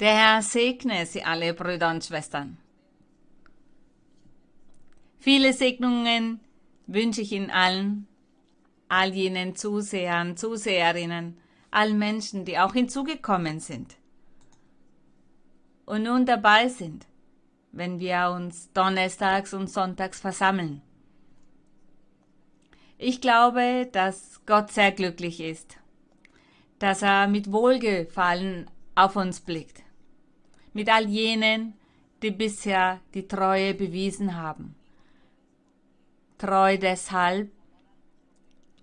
Der Herr segne Sie alle, Brüder und Schwestern. Viele Segnungen wünsche ich Ihnen allen, all jenen Zusehern, Zuseherinnen, allen Menschen, die auch hinzugekommen sind und nun dabei sind, wenn wir uns donnerstags und sonntags versammeln. Ich glaube, dass Gott sehr glücklich ist, dass er mit Wohlgefallen auf uns blickt mit all jenen, die bisher die Treue bewiesen haben. Treu deshalb,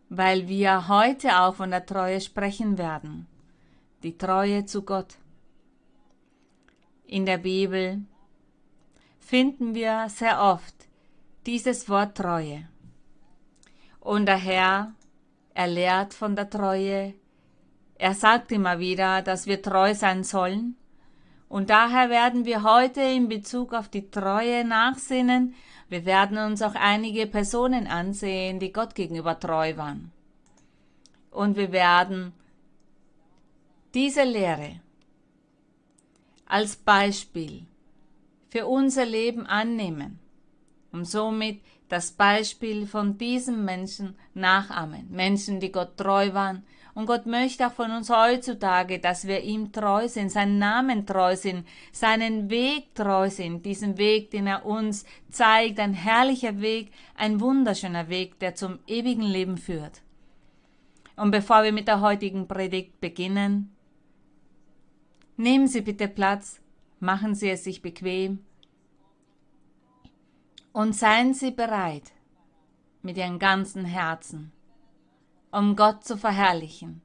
weil wir heute auch von der Treue sprechen werden, die Treue zu Gott. In der Bibel finden wir sehr oft dieses Wort Treue. Und der Herr, er lehrt von der Treue. Er sagt immer wieder, dass wir treu sein sollen und daher werden wir heute in Bezug auf die Treue nachsinnen. Wir werden uns auch einige Personen ansehen, die Gott gegenüber treu waren. Und wir werden diese Lehre als Beispiel für unser Leben annehmen, um somit das Beispiel von diesen Menschen nachahmen. Menschen, die Gott treu waren, und Gott möchte auch von uns heutzutage, dass wir ihm treu sind, seinen Namen treu sind, seinen Weg treu sind, diesen Weg, den er uns zeigt, ein herrlicher Weg, ein wunderschöner Weg, der zum ewigen Leben führt. Und bevor wir mit der heutigen Predigt beginnen, nehmen Sie bitte Platz, machen Sie es sich bequem und seien Sie bereit mit Ihrem ganzen Herzen um Gott zu verherrlichen,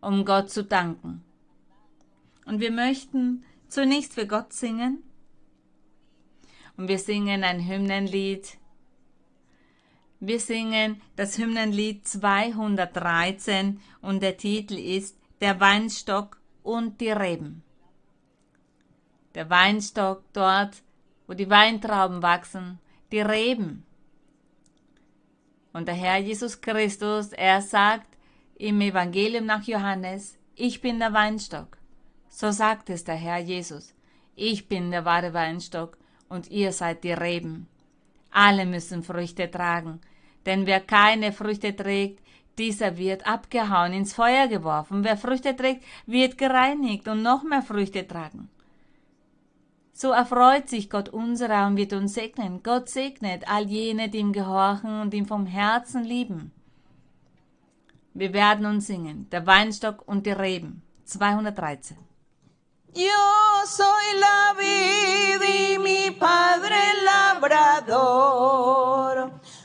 um Gott zu danken. Und wir möchten zunächst für Gott singen. Und wir singen ein Hymnenlied. Wir singen das Hymnenlied 213 und der Titel ist Der Weinstock und die Reben. Der Weinstock dort, wo die Weintrauben wachsen, die Reben, und der Herr Jesus Christus, er sagt im Evangelium nach Johannes, ich bin der Weinstock. So sagt es der Herr Jesus. Ich bin der wahre Weinstock und ihr seid die Reben. Alle müssen Früchte tragen, denn wer keine Früchte trägt, dieser wird abgehauen, ins Feuer geworfen. Wer Früchte trägt, wird gereinigt und noch mehr Früchte tragen. So erfreut sich Gott unserer und wird uns segnen. Gott segnet all jene, die ihm gehorchen und ihn vom Herzen lieben. Wir werden uns singen, der Weinstock und die Reben. 213. Yo soy la vid y mi padre labrador.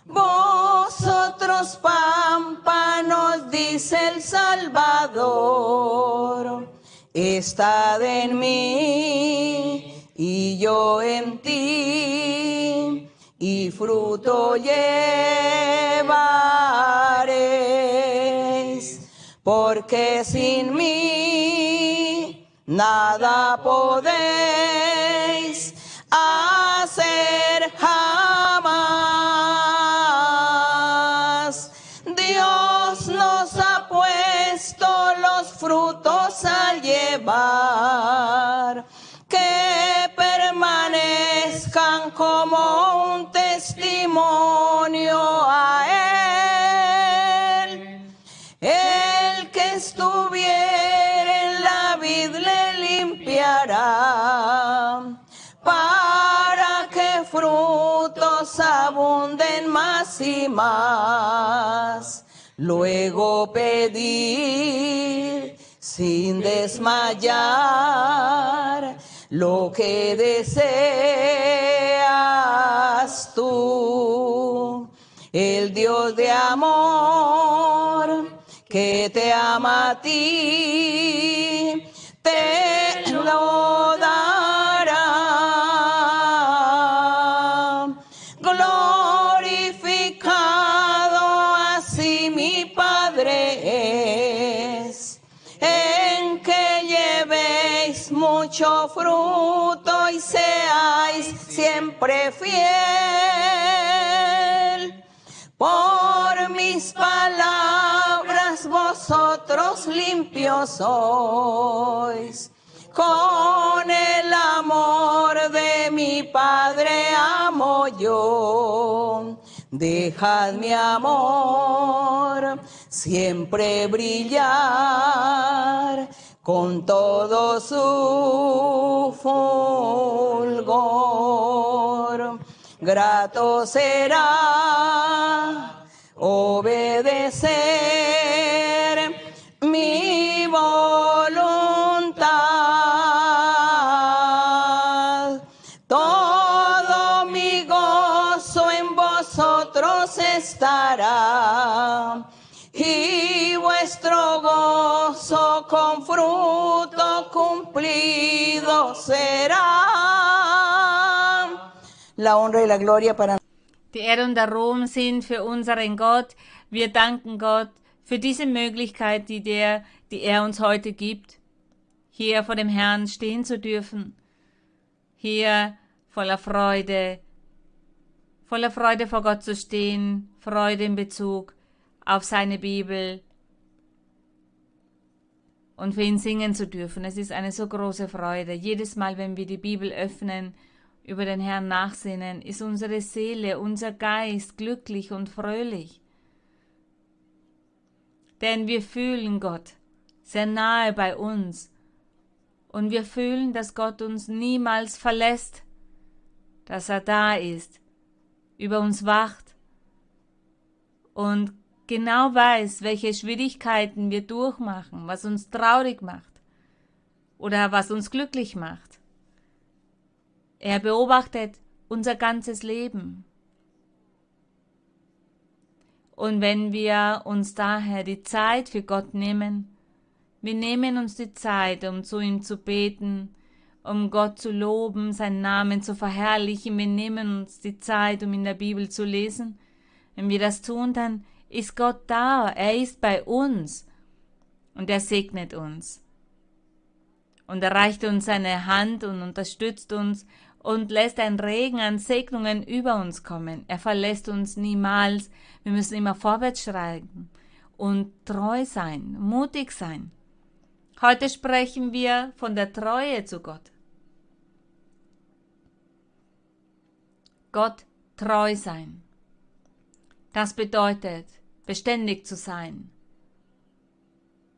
Vosotros pámpanos, dice el Salvador. Estad en mí y yo en ti, y fruto llevaréis, porque sin mí nada podéis y más. Luego pedir sin desmayar lo que deseas tú. El Dios de amor que te ama a ti, te lo siempre fiel. Por mis palabras vosotros limpios sois, con el amor de mi Padre amo yo. Dejad mi amor siempre brillar con todo su fulgor. Grato será obedecer será. La honra y la gloria para Die Ehre und der Ruhm sind für unseren Gott. Wir danken Gott für diese Möglichkeit, die, der, die er uns heute gibt, hier vor dem Herrn stehen zu dürfen. Hier voller Freude, voller Freude vor Gott zu stehen, Freude in Bezug auf seine Bibel und für ihn singen zu dürfen. Es ist eine so große Freude. Jedes Mal, wenn wir die Bibel öffnen, über den Herrn nachsinnen, ist unsere Seele, unser Geist glücklich und fröhlich. Denn wir fühlen Gott sehr nahe bei uns und wir fühlen, dass Gott uns niemals verlässt, dass er da ist, über uns wacht und genau weiß, welche Schwierigkeiten wir durchmachen, was uns traurig macht oder was uns glücklich macht. Er beobachtet unser ganzes Leben. Und wenn wir uns daher die Zeit für Gott nehmen, wir nehmen uns die Zeit, um zu ihm zu beten, um Gott zu loben, seinen Namen zu verherrlichen, wir nehmen uns die Zeit, um in der Bibel zu lesen. Wenn wir das tun, dann ist Gott da, er ist bei uns und er segnet uns. Und er reicht uns seine Hand und unterstützt uns und lässt ein Regen an Segnungen über uns kommen. Er verlässt uns niemals. Wir müssen immer vorwärts schreiten und treu sein, mutig sein. Heute sprechen wir von der Treue zu Gott. Gott treu sein. Das bedeutet, beständig zu sein.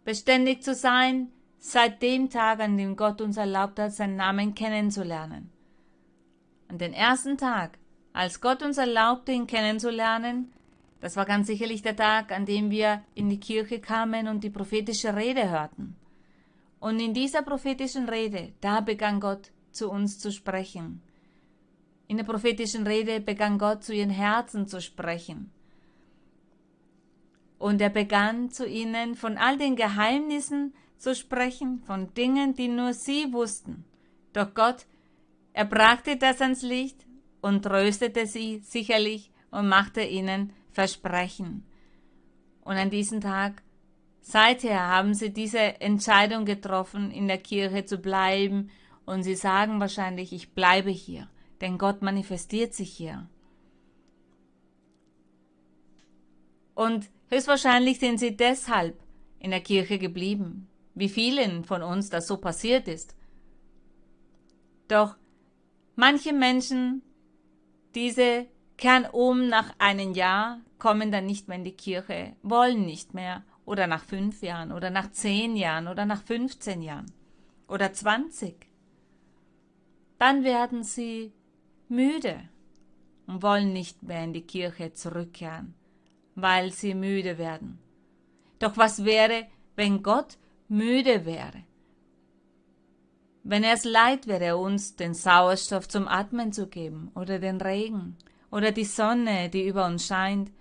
Beständig zu sein seit dem Tag, an dem Gott uns erlaubt hat, seinen Namen kennenzulernen. An den ersten Tag, als Gott uns erlaubte, ihn kennenzulernen, das war ganz sicherlich der Tag, an dem wir in die Kirche kamen und die prophetische Rede hörten. Und in dieser prophetischen Rede, da begann Gott zu uns zu sprechen. In der prophetischen Rede begann Gott zu ihren Herzen zu sprechen. Und er begann zu ihnen von all den Geheimnissen zu sprechen, von Dingen, die nur sie wussten. Doch Gott er brachte das ans Licht und tröstete sie sicherlich und machte ihnen Versprechen. Und an diesem Tag, seither haben sie diese Entscheidung getroffen, in der Kirche zu bleiben, und sie sagen wahrscheinlich, ich bleibe hier, denn Gott manifestiert sich hier. Und höchstwahrscheinlich sind sie deshalb in der Kirche geblieben, wie vielen von uns das so passiert ist. Doch Manche Menschen, diese kehren um nach einem Jahr, kommen dann nicht mehr in die Kirche, wollen nicht mehr, oder nach fünf Jahren, oder nach zehn Jahren, oder nach 15 Jahren, oder 20. Dann werden sie müde und wollen nicht mehr in die Kirche zurückkehren, weil sie müde werden. Doch was wäre, wenn Gott müde wäre? Wenn er es leid wäre, uns den Sauerstoff zum Atmen zu geben oder den Regen oder die Sonne, die über uns scheint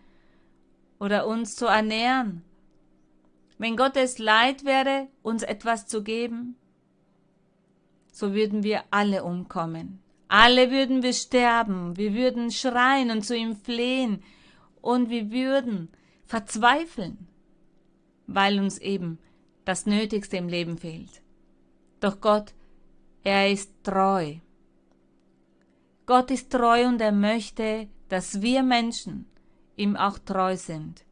oder uns zu ernähren. Wenn Gott es leid wäre, uns etwas zu geben, so würden wir alle umkommen. Alle würden wir sterben, wir würden schreien und zu ihm flehen und wir würden verzweifeln, weil uns eben das Nötigste im Leben fehlt. Doch Gott er ist treu. Gott ist treu und er möchte, dass wir Menschen ihm auch treu sind.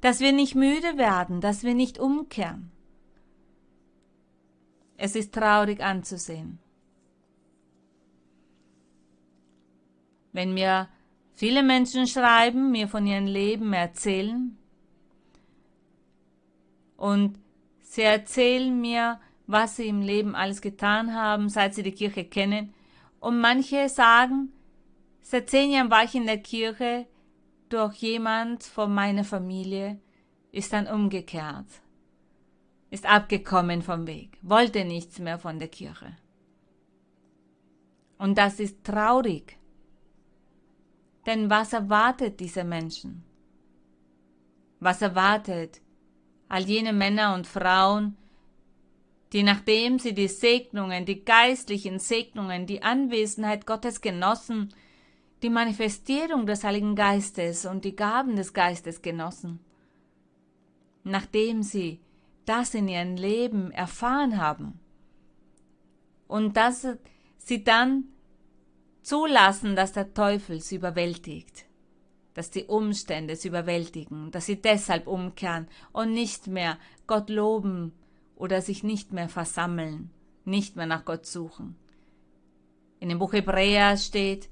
Dass wir nicht müde werden, dass wir nicht umkehren. Es ist traurig anzusehen. Wenn mir viele Menschen schreiben, mir von ihrem Leben erzählen und sie erzählen mir, was sie im Leben alles getan haben, seit sie die Kirche kennen. Und manche sagen, seit zehn Jahren war ich in der Kirche, durch jemand von meiner Familie ist dann umgekehrt, ist abgekommen vom Weg, wollte nichts mehr von der Kirche. Und das ist traurig. Denn was erwartet diese Menschen? Was erwartet all jene Männer und Frauen, die nachdem sie die Segnungen, die geistlichen Segnungen, die Anwesenheit Gottes genossen, die Manifestierung des Heiligen Geistes und die Gaben des Geistes genossen, nachdem sie das in ihrem Leben erfahren haben und dass sie dann zulassen, dass der Teufel sie überwältigt, dass die Umstände sie überwältigen, dass sie deshalb umkehren und nicht mehr Gott loben oder sich nicht mehr versammeln, nicht mehr nach Gott suchen. In dem Buch Hebräer steht,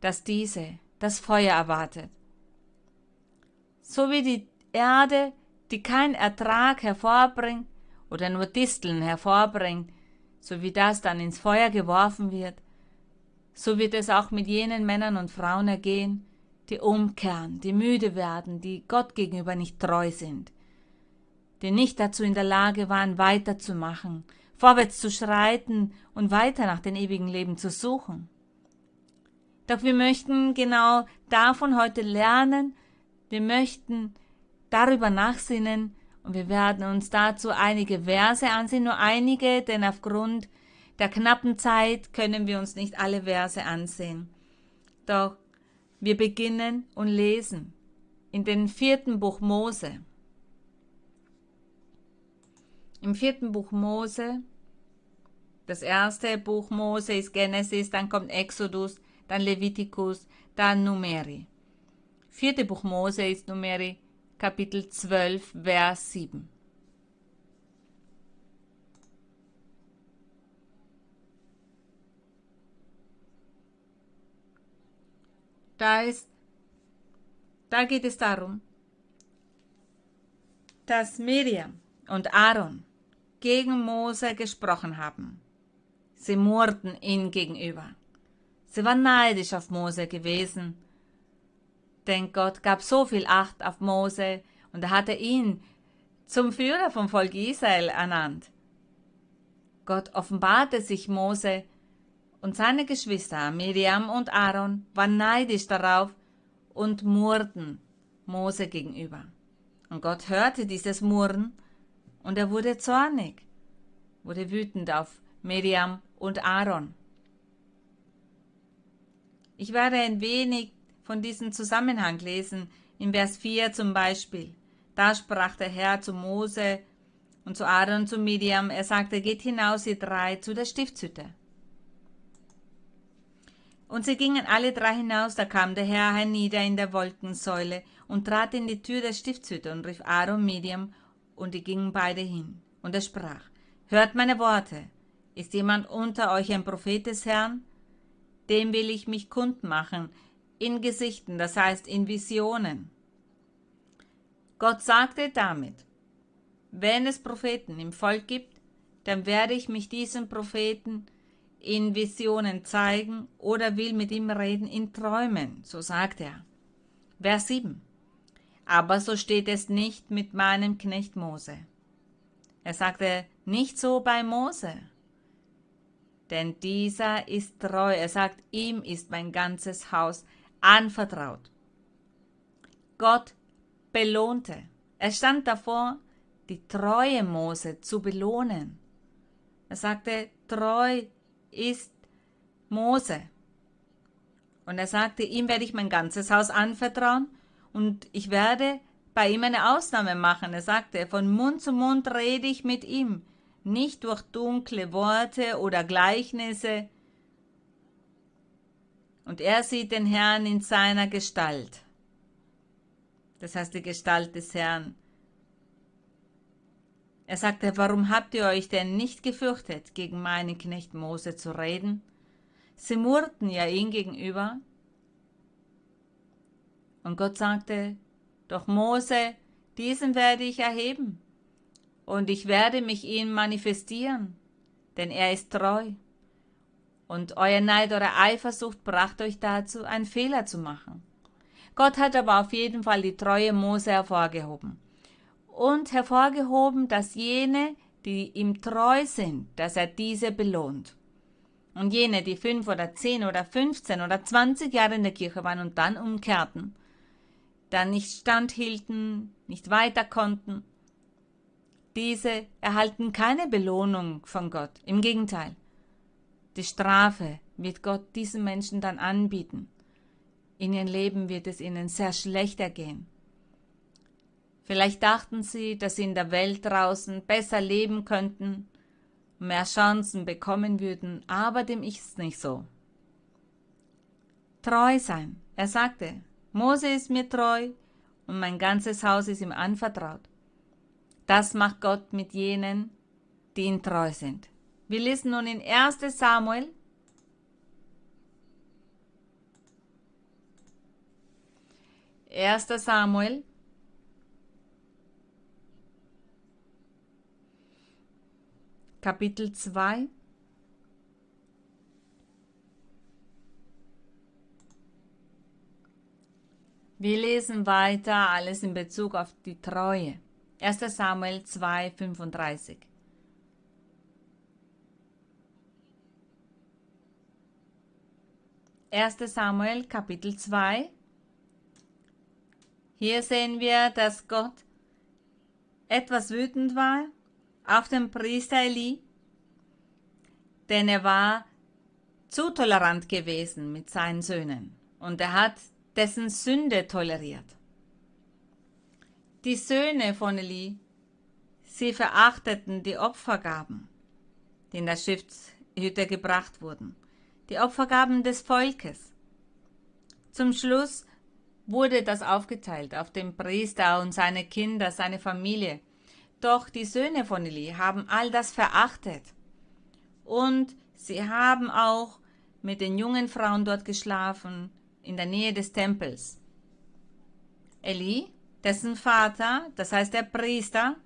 dass diese das Feuer erwartet. So wie die Erde, die keinen Ertrag hervorbringt oder nur Disteln hervorbringt, so wie das dann ins Feuer geworfen wird, so wird es auch mit jenen Männern und Frauen ergehen, die umkehren, die müde werden, die Gott gegenüber nicht treu sind, die nicht dazu in der Lage waren, weiterzumachen, vorwärts zu schreiten und weiter nach dem ewigen Leben zu suchen. Doch wir möchten genau davon heute lernen, wir möchten darüber nachsinnen und wir werden uns dazu einige Verse ansehen, nur einige, denn aufgrund der knappen Zeit können wir uns nicht alle Verse ansehen. Doch wir beginnen und lesen in den vierten Buch Mose. Im vierten Buch Mose, das erste Buch Mose ist Genesis, dann kommt Exodus, dann Levitikus, dann Numeri. Vierte Buch Mose ist Numeri, Kapitel 12, Vers 7. Da ist, da geht es darum, dass Miriam und Aaron gegen Mose gesprochen haben. Sie murrten ihn gegenüber. Sie waren neidisch auf Mose gewesen, denn Gott gab so viel Acht auf Mose und er hatte ihn zum Führer vom Volk Israel ernannt. Gott offenbarte sich Mose und seine Geschwister Miriam und Aaron waren neidisch darauf und murrten Mose gegenüber. Und Gott hörte dieses Murren und er wurde zornig, wurde wütend auf Miriam und Aaron. Ich werde ein wenig von diesem Zusammenhang lesen, in Vers 4 zum Beispiel. Da sprach der Herr zu Mose und zu Aaron und zu Miriam, er sagte, geht hinaus, ihr drei, zu der Stiftshütte. Und sie gingen alle drei hinaus, da kam der Herr hernieder in der Wolkensäule und trat in die Tür der Stiftshütte und rief Aaron Medium, und die gingen beide hin. Und er sprach, Hört meine Worte, ist jemand unter euch ein Prophet des Herrn? Dem will ich mich kundmachen, in Gesichten, das heißt in Visionen. Gott sagte damit, wenn es Propheten im Volk gibt, dann werde ich mich diesem Propheten in Visionen zeigen oder will mit ihm reden in Träumen, so sagt er. Vers 7. Aber so steht es nicht mit meinem Knecht Mose. Er sagte, nicht so bei Mose. Denn dieser ist treu. Er sagt, ihm ist mein ganzes Haus anvertraut. Gott belohnte. Er stand davor, die treue Mose zu belohnen. Er sagte, treu ist Mose. Und er sagte, ihm werde ich mein ganzes Haus anvertrauen und ich werde bei ihm eine Ausnahme machen. Er sagte, von Mund zu Mund rede ich mit ihm, nicht durch dunkle Worte oder Gleichnisse. Und er sieht den Herrn in seiner Gestalt. Das heißt die Gestalt des Herrn. Er sagte, warum habt ihr euch denn nicht gefürchtet, gegen meinen Knecht Mose zu reden? Sie murrten ja ihm gegenüber, Und Gott sagte, doch Mose, diesen werde ich erheben, und ich werde mich ihm manifestieren, denn er ist treu. Und euer Neid oder Eifersucht brachte euch dazu, einen Fehler zu machen. Gott hat aber auf jeden Fall die treue Mose hervorgehoben. Und hervorgehoben, dass jene, die ihm treu sind, dass er diese belohnt. Und jene, die fünf oder zehn oder fünfzehn oder zwanzig Jahre in der Kirche waren und dann umkehrten, dann nicht standhielten, nicht weiter konnten, diese erhalten keine Belohnung von Gott. Im Gegenteil, die Strafe wird Gott diesen Menschen dann anbieten. In ihrem Leben wird es ihnen sehr schlecht ergehen. Vielleicht dachten sie, dass sie in der Welt draußen besser leben könnten, mehr Chancen bekommen würden, aber dem ist nicht so. Treu sein. Er sagte, Mose ist mir treu und mein ganzes Haus ist ihm anvertraut. Das macht Gott mit jenen, die ihm treu sind. Wir lesen nun in 1 Samuel. Erster Samuel. Kapitel 2. Wir lesen weiter alles in Bezug auf die Treue. 1. Samuel 2, 35. 1. Samuel Kapitel 2. Hier sehen wir, dass Gott etwas wütend war auf den Priester Eli, denn er war zu tolerant gewesen mit seinen Söhnen und er hat dessen Sünde toleriert. Die Söhne von Eli, sie verachteten die Opfergaben, die in der Stiftshütte gebracht wurden die Opfergaben des Volkes. Zum Schluss wurde das aufgeteilt auf den Priester und seine Kinder, seine Familie. Doch die Söhne von Eli haben all das verachtet. Und sie haben auch mit den jungen Frauen dort geschlafen, in der Nähe des Tempels. Eli, dessen Vater, das heißt der Priester,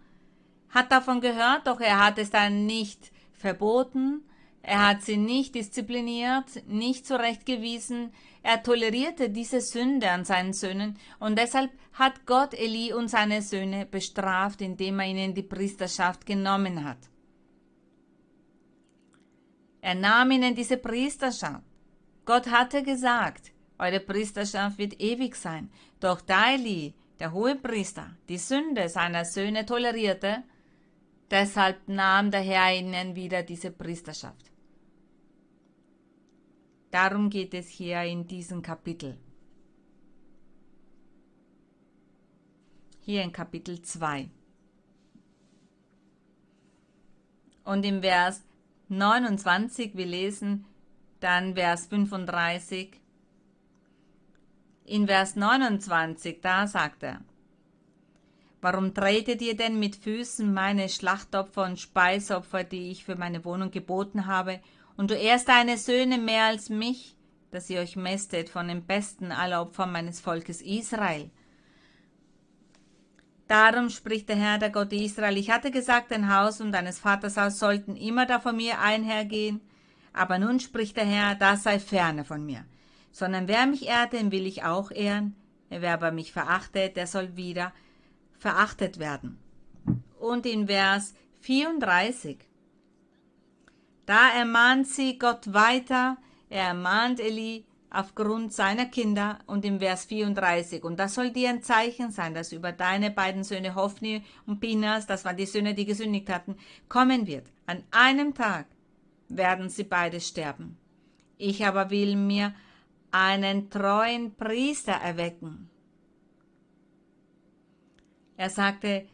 hat davon gehört, doch er hat es dann nicht verboten, er hat sie nicht diszipliniert, nicht zurechtgewiesen, er tolerierte diese Sünde an seinen Söhnen und deshalb hat Gott Eli und seine Söhne bestraft, indem er ihnen die Priesterschaft genommen hat. Er nahm ihnen diese Priesterschaft. Gott hatte gesagt, eure Priesterschaft wird ewig sein. Doch da Eli, der hohe Priester, die Sünde seiner Söhne tolerierte, deshalb nahm der Herr ihnen wieder diese Priesterschaft. Darum geht es hier in diesem Kapitel. Hier in Kapitel 2. Und im Vers 29, wir lesen dann Vers 35. In Vers 29, da sagt er, Warum tretet ihr denn mit Füßen meine Schlachtopfer und Speisopfer, die ich für meine Wohnung geboten habe, und du ehrst deine Söhne mehr als mich, dass ihr euch mästet von den besten aller Opfer meines Volkes Israel. Darum spricht der Herr, der Gott Israel, ich hatte gesagt, dein Haus und deines Vaters Haus sollten immer da von mir einhergehen, aber nun spricht der Herr, das sei ferne von mir. Sondern wer mich ehrt, den will ich auch ehren, wer aber mich verachtet, der soll wieder verachtet werden. Und in Vers 34 da ermahnt sie Gott weiter, er ermahnt Eli aufgrund seiner Kinder und im Vers 34. Und das soll dir ein Zeichen sein, dass über deine beiden Söhne Hophni und Pinas, das waren die Söhne, die gesündigt hatten, kommen wird. An einem Tag werden sie beide sterben. Ich aber will mir einen treuen Priester erwecken. Er sagte,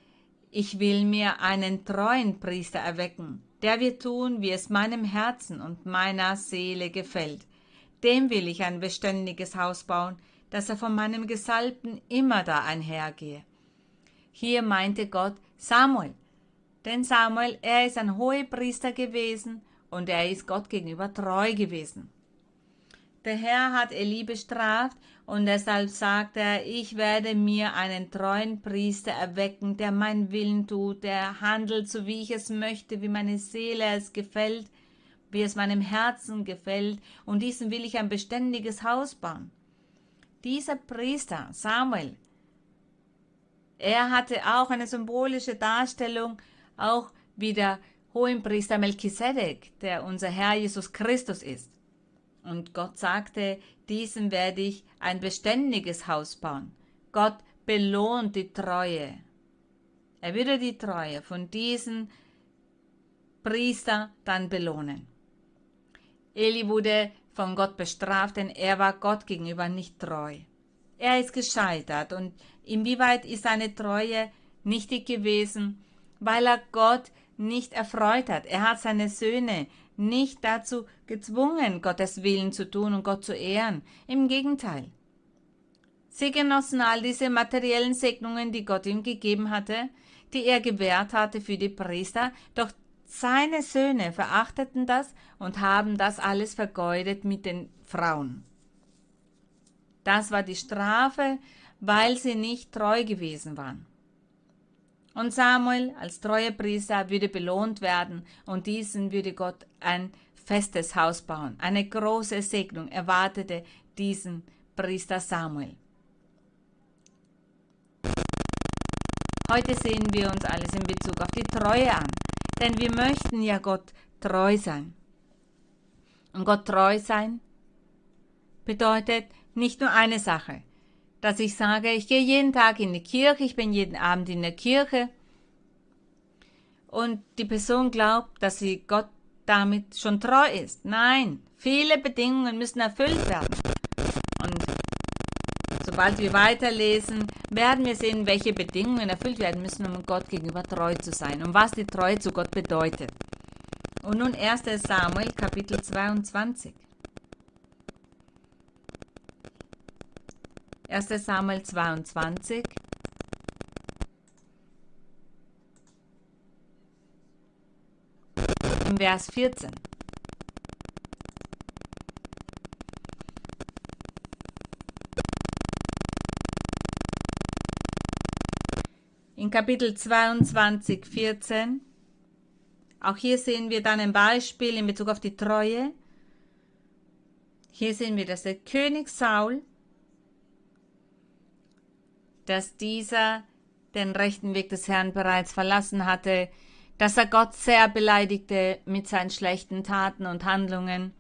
ich will mir einen treuen Priester erwecken der wird tun, wie es meinem Herzen und meiner Seele gefällt. Dem will ich ein beständiges Haus bauen, dass er von meinem Gesalbten immer da einhergehe. Hier meinte Gott Samuel, denn Samuel, er ist ein hoher Priester gewesen und er ist Gott gegenüber treu gewesen. Der Herr hat Eli bestraft und deshalb sagt er, ich werde mir einen treuen Priester erwecken, der meinen Willen tut, der handelt so, wie ich es möchte, wie meine Seele es gefällt, wie es meinem Herzen gefällt, und diesen will ich ein beständiges Haus bauen. Dieser Priester, Samuel, er hatte auch eine symbolische Darstellung, auch wie der Hohenpriester Melchisedek, der unser Herr Jesus Christus ist. Und Gott sagte, diesem werde ich ein beständiges Haus bauen. Gott belohnt die Treue. Er würde die Treue von diesem Priester dann belohnen. Eli wurde von Gott bestraft, denn er war Gott gegenüber nicht treu. Er ist gescheitert und inwieweit ist seine Treue nichtig gewesen, weil er Gott nicht erfreut hat. Er hat seine Söhne nicht dazu gezwungen, Gottes Willen zu tun und Gott zu ehren. Im Gegenteil. Sie genossen all diese materiellen Segnungen, die Gott ihm gegeben hatte, die er gewährt hatte für die Priester, doch seine Söhne verachteten das und haben das alles vergeudet mit den Frauen. Das war die Strafe, weil sie nicht treu gewesen waren. Und Samuel als treuer Priester würde belohnt werden und diesen würde Gott ein festes Haus bauen. Eine große Segnung erwartete diesen Priester Samuel. Heute sehen wir uns alles in Bezug auf die Treue an, denn wir möchten ja Gott treu sein. Und Gott treu sein bedeutet nicht nur eine Sache, dass ich sage, ich gehe jeden Tag in die Kirche, ich bin jeden Abend in der Kirche und die Person glaubt, dass sie Gott damit schon treu ist. Nein, viele Bedingungen müssen erfüllt werden. Und sobald wir weiterlesen, werden wir sehen, welche Bedingungen erfüllt werden müssen, um Gott gegenüber treu zu sein und was die Treue zu Gott bedeutet. Und nun 1. Samuel Kapitel 22. 1. Samuel 22. Im Vers 14. In Kapitel 22, 14. Auch hier sehen wir dann ein Beispiel in Bezug auf die Treue. Hier sehen wir, dass der König Saul dass dieser den rechten Weg des Herrn bereits verlassen hatte, dass er Gott sehr beleidigte mit seinen schlechten Taten und Handlungen,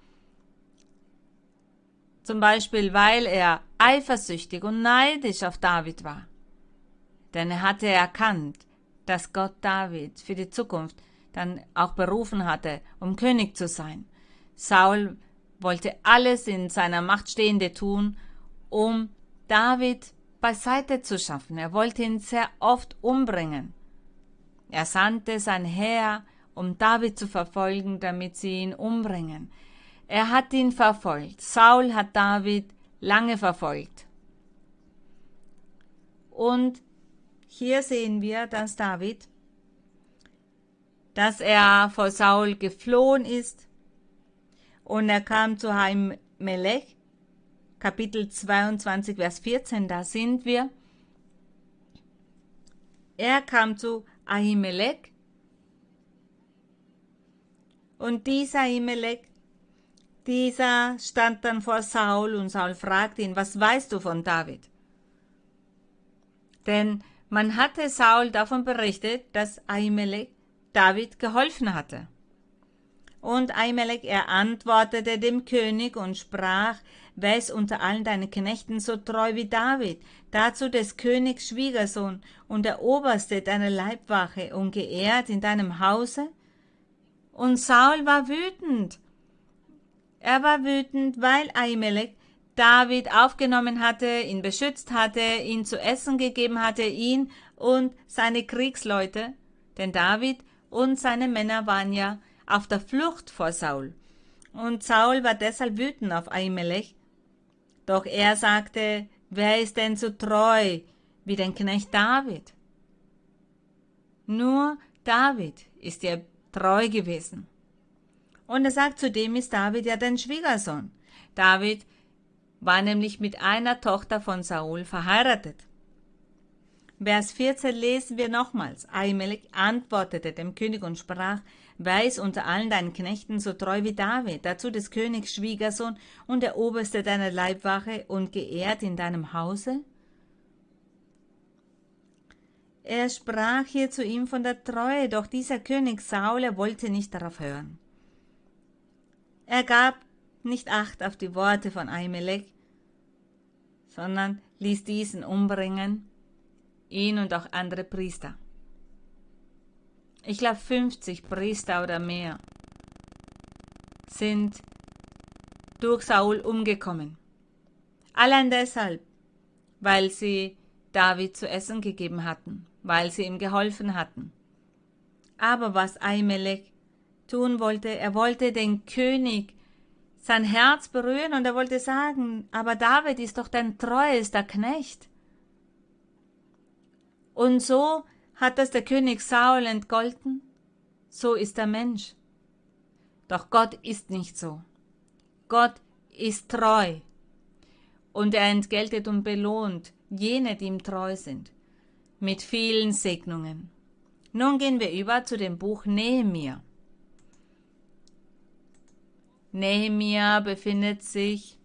zum Beispiel weil er eifersüchtig und neidisch auf David war. Denn er hatte erkannt, dass Gott David für die Zukunft dann auch berufen hatte, um König zu sein. Saul wollte alles in seiner Macht Stehende tun, um David beiseite zu schaffen. Er wollte ihn sehr oft umbringen. Er sandte sein Heer, um David zu verfolgen, damit sie ihn umbringen. Er hat ihn verfolgt. Saul hat David lange verfolgt. Und hier sehen wir, dass David, dass er vor Saul geflohen ist und er kam zu Heim Melech Kapitel 22, Vers 14, da sind wir. Er kam zu Ahimelech und dieser Ahimelech, dieser stand dann vor Saul und Saul fragte ihn, was weißt du von David? Denn man hatte Saul davon berichtet, dass Ahimelech David geholfen hatte. Und Ahimelech, er antwortete dem König und sprach, wer ist unter allen deinen Knechten so treu wie David, dazu des Königs Schwiegersohn und der Oberste deiner Leibwache und geehrt in deinem Hause? Und Saul war wütend. Er war wütend, weil Ahimelech David aufgenommen hatte, ihn beschützt hatte, ihn zu essen gegeben hatte, ihn und seine Kriegsleute, denn David und seine Männer waren ja auf der Flucht vor Saul. Und Saul war deshalb wütend auf Ahimelech. Doch er sagte, wer ist denn so treu wie dein Knecht David? Nur David ist dir treu gewesen. Und er sagt, zudem ist David ja dein Schwiegersohn. David war nämlich mit einer Tochter von Saul verheiratet. Vers 14 lesen wir nochmals. Ahimelech antwortete dem König und sprach, Wer ist unter allen deinen Knechten so treu wie David, dazu des Königs Schwiegersohn und der Oberste deiner Leibwache und geehrt in deinem Hause? Er sprach hier zu ihm von der Treue, doch dieser König Saul, er wollte nicht darauf hören. Er gab nicht Acht auf die Worte von Ahimelech, sondern ließ diesen umbringen, ihn und auch andere Priester. Ich glaube 50 Priester oder mehr sind durch Saul umgekommen. Allein deshalb, weil sie David zu essen gegeben hatten weil sie ihm geholfen hatten. Aber was Ahimelech tun wollte, er wollte den König sein Herz berühren und er wollte sagen, aber David ist doch dein treuester Knecht. Und so hat das der König Saul entgolten, so ist der Mensch. Doch Gott ist nicht so. Gott ist treu und er entgeltet und belohnt jene, die ihm treu sind mit vielen Segnungen. Nun gehen wir über zu dem Buch Nehemia. Nehemia befindet sich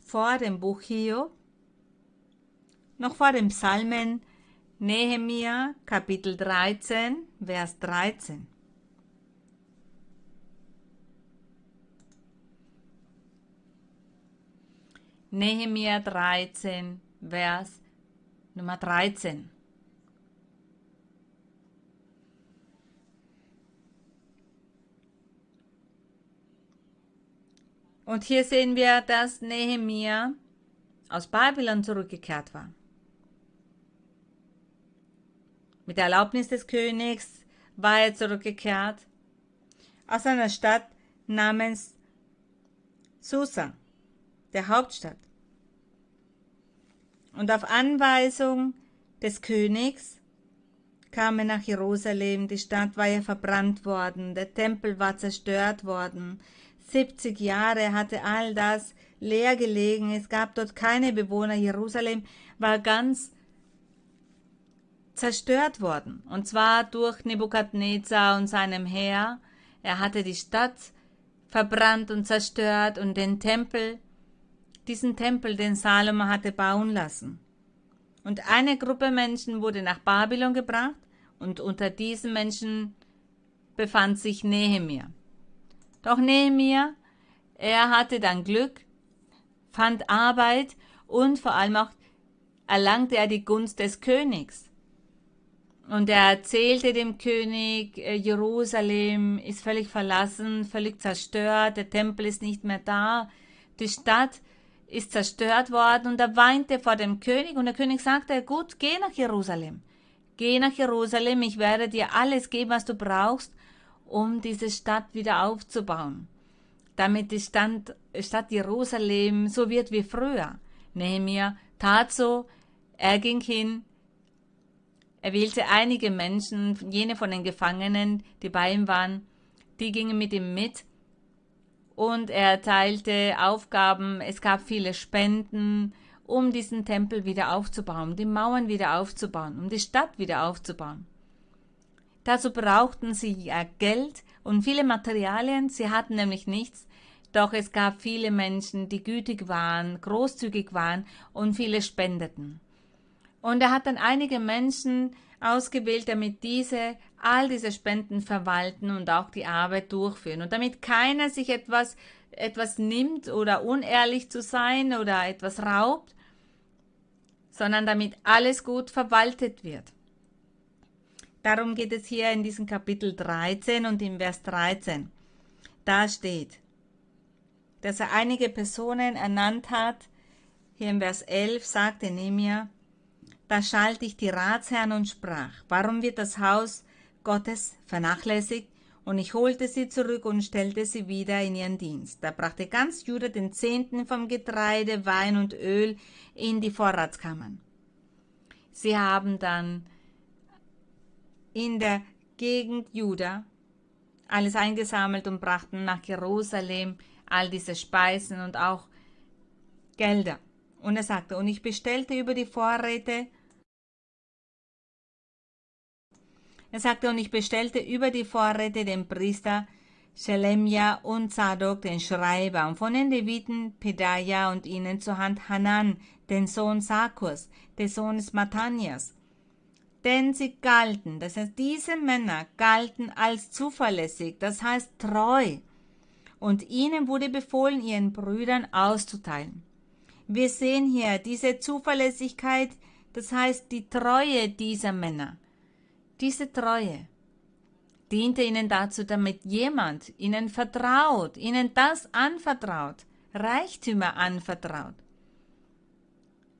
vor dem Buch Hiob, noch vor dem Psalmen Nehemia Kapitel 13, Vers 13. Nehemia 13, Vers Nummer 13. Und hier sehen wir, dass Nehemia aus Babylon zurückgekehrt war. Mit der Erlaubnis des Königs war er zurückgekehrt aus einer Stadt namens Susa, der Hauptstadt. Und auf Anweisung des Königs kam er nach Jerusalem. Die Stadt war ja verbrannt worden, der Tempel war zerstört worden. 70 Jahre hatte all das leer gelegen. Es gab dort keine Bewohner. Jerusalem war ganz zerstört worden. Und zwar durch Nebukadnezar und seinem Heer. Er hatte die Stadt verbrannt und zerstört und den Tempel diesen Tempel, den Salomo hatte bauen lassen. Und eine Gruppe Menschen wurde nach Babylon gebracht und unter diesen Menschen befand sich Nehemia. Doch Nehemia, er hatte dann Glück, fand Arbeit und vor allem auch erlangte er die Gunst des Königs. Und er erzählte dem König, äh, Jerusalem ist völlig verlassen, völlig zerstört, der Tempel ist nicht mehr da, die Stadt ist zerstört worden und er weinte vor dem König und der König sagte, gut, geh nach Jerusalem. Geh nach Jerusalem, ich werde dir alles geben, was du brauchst, um diese Stadt wieder aufzubauen, damit die Stadt, Stadt Jerusalem so wird wie früher. Nehemiah tat so, er ging hin, er wählte einige Menschen, jene von den Gefangenen, die bei ihm waren, die gingen mit ihm mit. Und er erteilte Aufgaben, es gab viele Spenden, um diesen Tempel wieder aufzubauen, die Mauern wieder aufzubauen, um die Stadt wieder aufzubauen. Dazu brauchten sie ja Geld und viele Materialien, sie hatten nämlich nichts, doch es gab viele Menschen, die gütig waren, großzügig waren und viele spendeten. Und er hat dann einige Menschen ausgewählt, damit diese all diese Spenden verwalten und auch die Arbeit durchführen. Und damit keiner sich etwas, etwas nimmt oder unehrlich zu sein oder etwas raubt, sondern damit alles gut verwaltet wird. Darum geht es hier in diesem Kapitel 13 und im Vers 13. Da steht, dass er einige Personen ernannt hat. Hier im Vers 11 sagte Nehemiah, da schalt ich die Ratsherren und sprach, warum wird das Haus Gottes vernachlässigt? Und ich holte sie zurück und stellte sie wieder in ihren Dienst. Da brachte ganz Juda den Zehnten vom Getreide, Wein und Öl in die Vorratskammern. Sie haben dann in der Gegend Juda alles eingesammelt und brachten nach Jerusalem all diese Speisen und auch Gelder. Und er sagte, und ich bestellte über die Vorräte, er sagte, und ich bestellte über die Vorräte den Priester Shelemja und Zadok, den Schreiber, und von den Leviten Pedaja und ihnen zur Hand Hanan, den Sohn Sakus, des Sohnes Matanias. Denn sie galten, das heißt, diese Männer galten als zuverlässig, das heißt treu. Und ihnen wurde befohlen, ihren Brüdern auszuteilen. Wir sehen hier diese Zuverlässigkeit, das heißt die Treue dieser Männer. Diese Treue diente ihnen dazu, damit jemand ihnen vertraut, ihnen das anvertraut, Reichtümer anvertraut.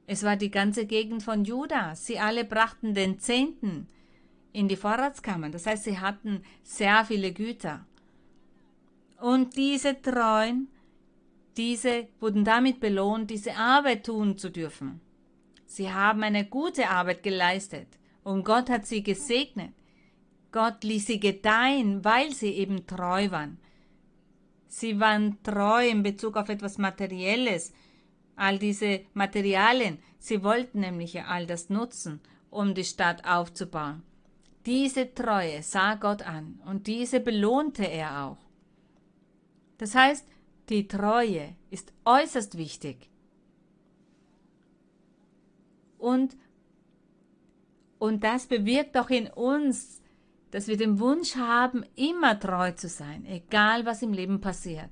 Es war die ganze Gegend von Juda. Sie alle brachten den Zehnten in die Vorratskammern. Das heißt, sie hatten sehr viele Güter. Und diese Treuen diese wurden damit belohnt, diese Arbeit tun zu dürfen. Sie haben eine gute Arbeit geleistet und Gott hat sie gesegnet. Gott ließ sie gedeihen, weil sie eben treu waren. Sie waren treu in Bezug auf etwas Materielles, all diese Materialien. Sie wollten nämlich all das nutzen, um die Stadt aufzubauen. Diese Treue sah Gott an und diese belohnte er auch. Das heißt, die Treue ist äußerst wichtig. Und, und das bewirkt auch in uns, dass wir den Wunsch haben, immer treu zu sein, egal was im Leben passiert.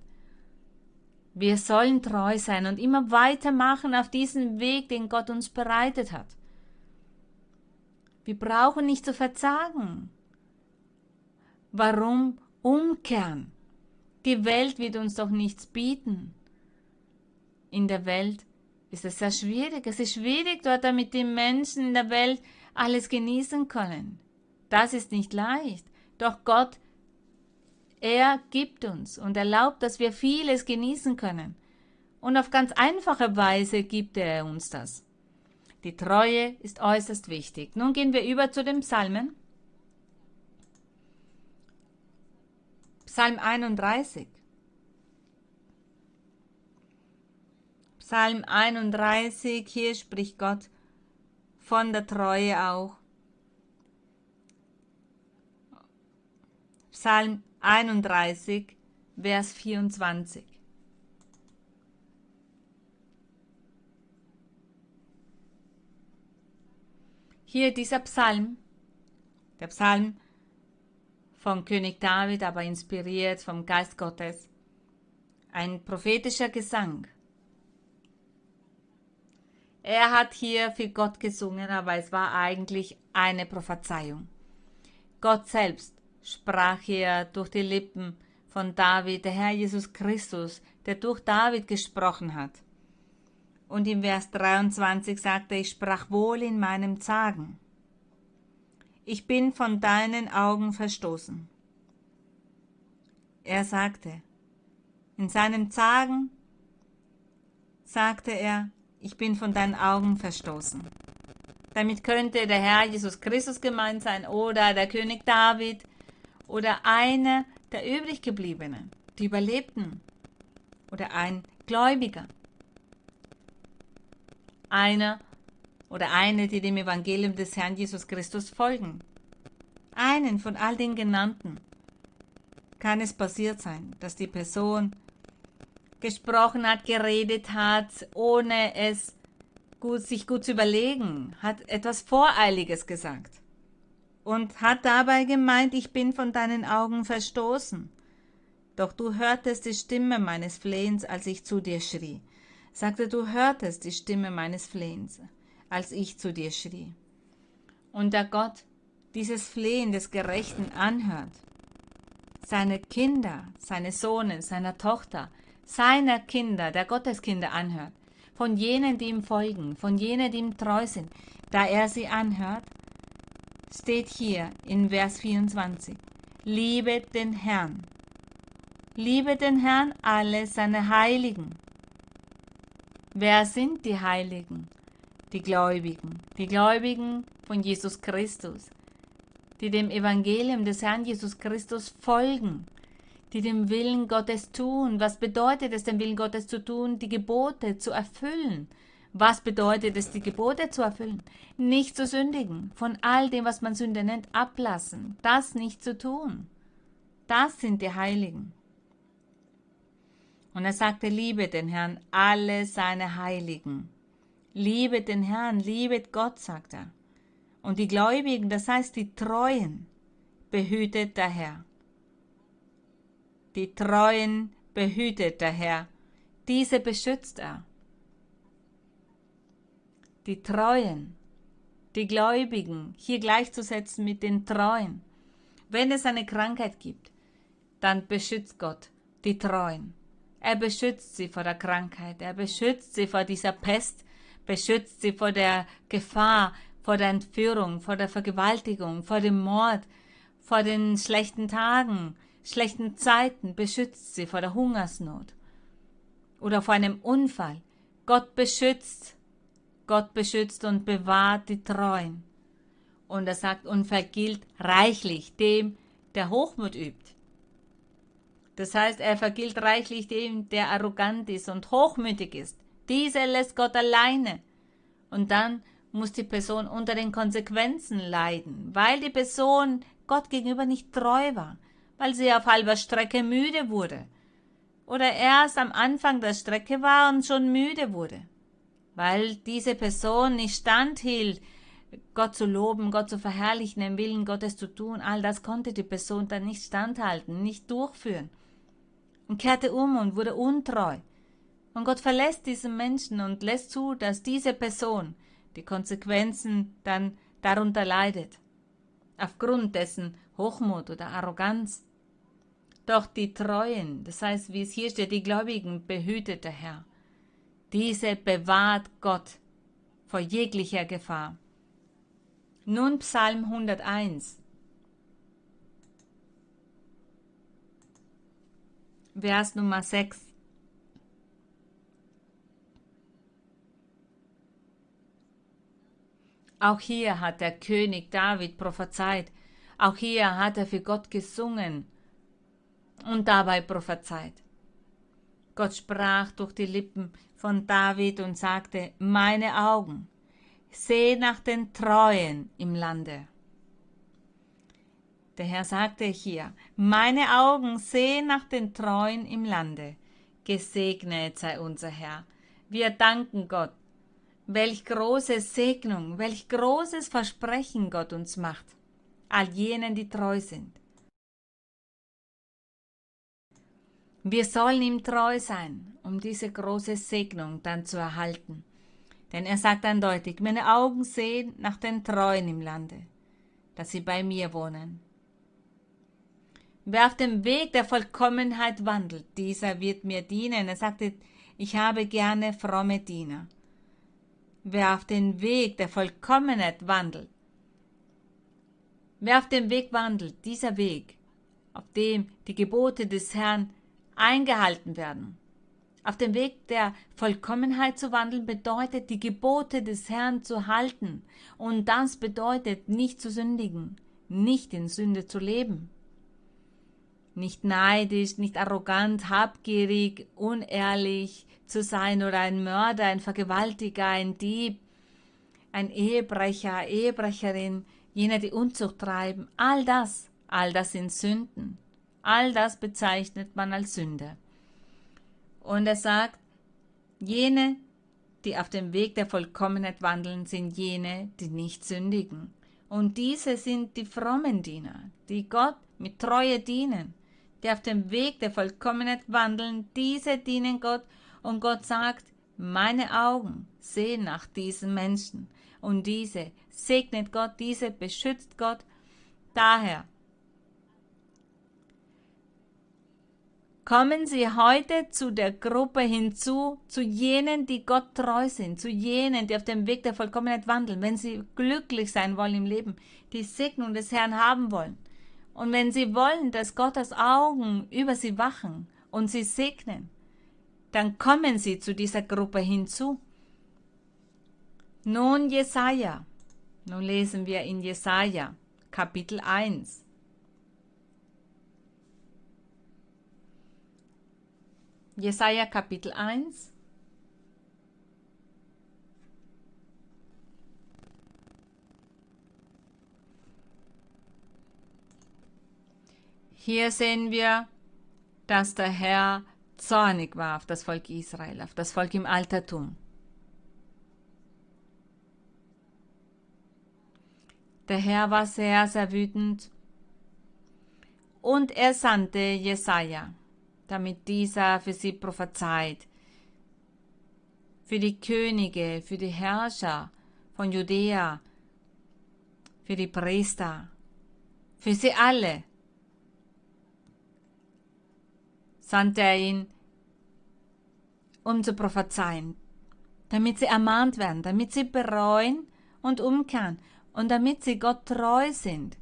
Wir sollen treu sein und immer weitermachen auf diesen Weg, den Gott uns bereitet hat. Wir brauchen nicht zu verzagen. Warum umkehren? Die Welt wird uns doch nichts bieten. In der Welt ist es sehr schwierig. Es ist schwierig dort, damit die Menschen in der Welt alles genießen können. Das ist nicht leicht. Doch Gott, er gibt uns und erlaubt, dass wir vieles genießen können. Und auf ganz einfache Weise gibt er uns das. Die Treue ist äußerst wichtig. Nun gehen wir über zu den Psalmen. Psalm 31. Psalm 31, hier spricht Gott von der Treue auch. Psalm 31, Vers 24. Hier dieser Psalm, der Psalm von König David, aber inspiriert vom Geist Gottes. Ein prophetischer Gesang. Er hat hier für Gott gesungen, aber es war eigentlich eine Prophezeiung. Gott selbst sprach hier durch die Lippen von David, der Herr Jesus Christus, der durch David gesprochen hat. Und im Vers 23 sagte, ich sprach wohl in meinem Zagen ich bin von deinen Augen verstoßen. Er sagte, in seinem Zagen sagte er, ich bin von deinen Augen verstoßen. Damit könnte der Herr Jesus Christus gemeint sein oder der König David oder einer der übriggebliebenen, die überlebten oder ein Gläubiger. Einer oder eine, die dem Evangelium des Herrn Jesus Christus folgen. Einen von all den genannten kann es passiert sein, dass die Person gesprochen hat, geredet hat, ohne es gut, sich gut zu überlegen, hat etwas Voreiliges gesagt und hat dabei gemeint, ich bin von deinen Augen verstoßen. Doch du hörtest die Stimme meines Flehens, als ich zu dir schrie. Sagte, du hörtest die Stimme meines Flehens als ich zu dir schrie. Und da Gott dieses Flehen des Gerechten anhört, seine Kinder, seine Sohne, seiner Tochter, seiner Kinder, der Gotteskinder anhört, von jenen, die ihm folgen, von jenen, die ihm treu sind, da er sie anhört, steht hier in Vers 24, liebe den Herrn, liebe den Herrn alle seine Heiligen. Wer sind die Heiligen? die Gläubigen, die Gläubigen von Jesus Christus, die dem Evangelium des Herrn Jesus Christus folgen, die dem Willen Gottes tun. Was bedeutet es, den Willen Gottes zu tun? Die Gebote zu erfüllen. Was bedeutet es, die Gebote zu erfüllen? Nicht zu sündigen, von all dem, was man Sünde nennt, ablassen, das nicht zu tun. Das sind die Heiligen. Und er sagte, liebe den Herrn, alle seine Heiligen. Liebe den Herrn, liebet Gott, sagt er. Und die Gläubigen, das heißt die Treuen, behütet der Herr. Die Treuen behütet der Herr. Diese beschützt er. Die Treuen, die Gläubigen, hier gleichzusetzen mit den Treuen. Wenn es eine Krankheit gibt, dann beschützt Gott die Treuen. Er beschützt sie vor der Krankheit, er beschützt sie vor dieser Pest, beschützt sie vor der Gefahr, vor der Entführung, vor der Vergewaltigung, vor dem Mord, vor den schlechten Tagen, schlechten Zeiten, beschützt sie vor der Hungersnot oder vor einem Unfall. Gott beschützt, Gott beschützt und bewahrt die Treuen. Und er sagt, und vergilt reichlich dem, der Hochmut übt. Das heißt, er vergilt reichlich dem, der arrogant ist und hochmütig ist. Diese lässt Gott alleine. Und dann muss die Person unter den Konsequenzen leiden, weil die Person Gott gegenüber nicht treu war, weil sie auf halber Strecke müde wurde oder erst am Anfang der Strecke war und schon müde wurde, weil diese Person nicht standhielt, Gott zu loben, Gott zu verherrlichen, den Willen Gottes zu tun, all das konnte die Person dann nicht standhalten, nicht durchführen und kehrte um und wurde untreu. Und Gott verlässt diesen Menschen und lässt zu, dass diese Person die Konsequenzen dann darunter leidet, aufgrund dessen Hochmut oder Arroganz. Doch die Treuen, das heißt, wie es hier steht, die Gläubigen behütet der Herr. Diese bewahrt Gott vor jeglicher Gefahr. Nun Psalm 101. Vers Nummer 6. Auch hier hat der König David prophezeit, auch hier hat er für Gott gesungen und dabei prophezeit. Gott sprach durch die Lippen von David und sagte, meine Augen seh nach den Treuen im Lande. Der Herr sagte hier, meine Augen sehen nach den Treuen im Lande. Gesegnet sei unser Herr. Wir danken Gott. Welch große Segnung, welch großes Versprechen Gott uns macht, all jenen, die treu sind. Wir sollen ihm treu sein, um diese große Segnung dann zu erhalten. Denn er sagt eindeutig, meine Augen sehen nach den Treuen im Lande, dass sie bei mir wohnen. Wer auf dem Weg der Vollkommenheit wandelt, dieser wird mir dienen. Er sagte, ich habe gerne fromme Diener. Wer auf den Weg der Vollkommenheit wandelt, wer auf dem Weg wandelt, dieser Weg, auf dem die Gebote des Herrn eingehalten werden. Auf dem Weg der Vollkommenheit zu wandeln bedeutet, die Gebote des Herrn zu halten. Und das bedeutet, nicht zu sündigen, nicht in Sünde zu leben nicht neidisch, nicht arrogant, habgierig, unehrlich zu sein oder ein Mörder, ein Vergewaltiger, ein Dieb, ein Ehebrecher, Ehebrecherin, jene, die Unzucht treiben, all das, all das sind Sünden. All das bezeichnet man als Sünde. Und er sagt, jene, die auf dem Weg der Vollkommenheit wandeln, sind jene, die nicht sündigen. Und diese sind die frommen Diener, die Gott mit Treue dienen die auf dem Weg der Vollkommenheit wandeln, diese dienen Gott und Gott sagt, meine Augen sehen nach diesen Menschen und diese segnet Gott, diese beschützt Gott. Daher kommen Sie heute zu der Gruppe hinzu, zu jenen, die Gott treu sind, zu jenen, die auf dem Weg der Vollkommenheit wandeln, wenn Sie glücklich sein wollen im Leben, die Segnung des Herrn haben wollen und wenn sie wollen, dass Gottes Augen über sie wachen und sie segnen, dann kommen sie zu dieser Gruppe hinzu. Nun Jesaja. Nun lesen wir in Jesaja, Kapitel 1. Jesaja Kapitel 1. Hier sehen wir, dass der Herr zornig war auf das Volk Israel, auf das Volk im Altertum. Der Herr war sehr, sehr wütend und er sandte Jesaja, damit dieser für sie prophezeit, für die Könige, für die Herrscher von Judäa, für die Priester, für sie alle sandte er ihn, um zu prophezeien, damit sie ermahnt werden, damit sie bereuen und umkehren und damit sie Gott treu sind.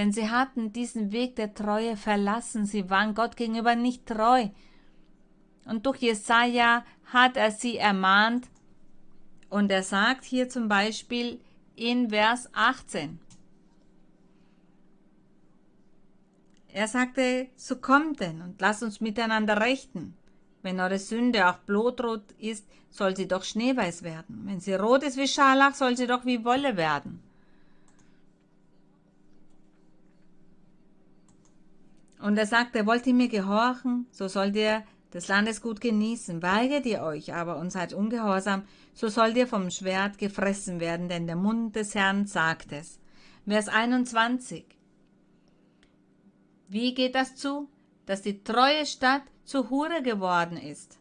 Denn sie hatten diesen Weg der Treue verlassen, sie waren Gott gegenüber nicht treu. Und durch Jesaja hat er sie ermahnt. Und er sagt hier zum Beispiel in Vers 18, Er sagte, so kommt denn und lasst uns miteinander rechten. Wenn eure Sünde auch blutrot ist, soll sie doch schneeweiß werden. Wenn sie rot ist wie Scharlach, soll sie doch wie Wolle werden. Und er sagte, wollt ihr mir gehorchen, so sollt ihr des Landes gut genießen. Weigert ihr euch aber und seid ungehorsam, so sollt ihr vom Schwert gefressen werden, denn der Mund des Herrn sagt es. Vers 21. Wie geht das zu, dass die treue Stadt zu Hure geworden ist?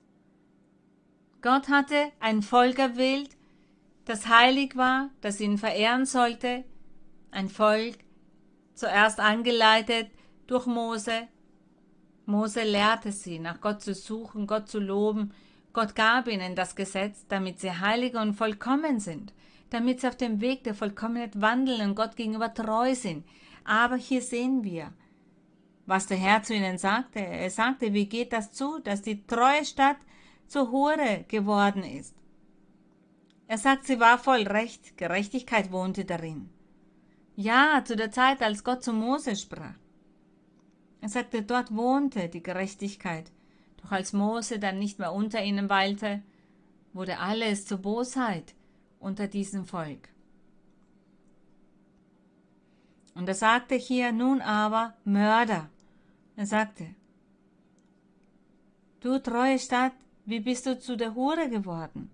Gott hatte ein Volk erwählt, das heilig war, das ihn verehren sollte, ein Volk, zuerst angeleitet durch Mose. Mose lehrte sie, nach Gott zu suchen, Gott zu loben. Gott gab ihnen das Gesetz, damit sie heilig und vollkommen sind, damit sie auf dem Weg der Vollkommenheit wandeln und Gott gegenüber treu sind. Aber hier sehen wir, was der Herr zu ihnen sagte. Er sagte, wie geht das zu, dass die treue Stadt zur Hure geworden ist? Er sagt, sie war voll Recht, Gerechtigkeit wohnte darin. Ja, zu der Zeit, als Gott zu Mose sprach. Er sagte, dort wohnte die Gerechtigkeit. Doch als Mose dann nicht mehr unter ihnen weilte, wurde alles zur Bosheit unter diesem Volk. Und er sagte hier nun aber Mörder. Er sagte, Du treue Stadt, wie bist du zu der Hure geworden?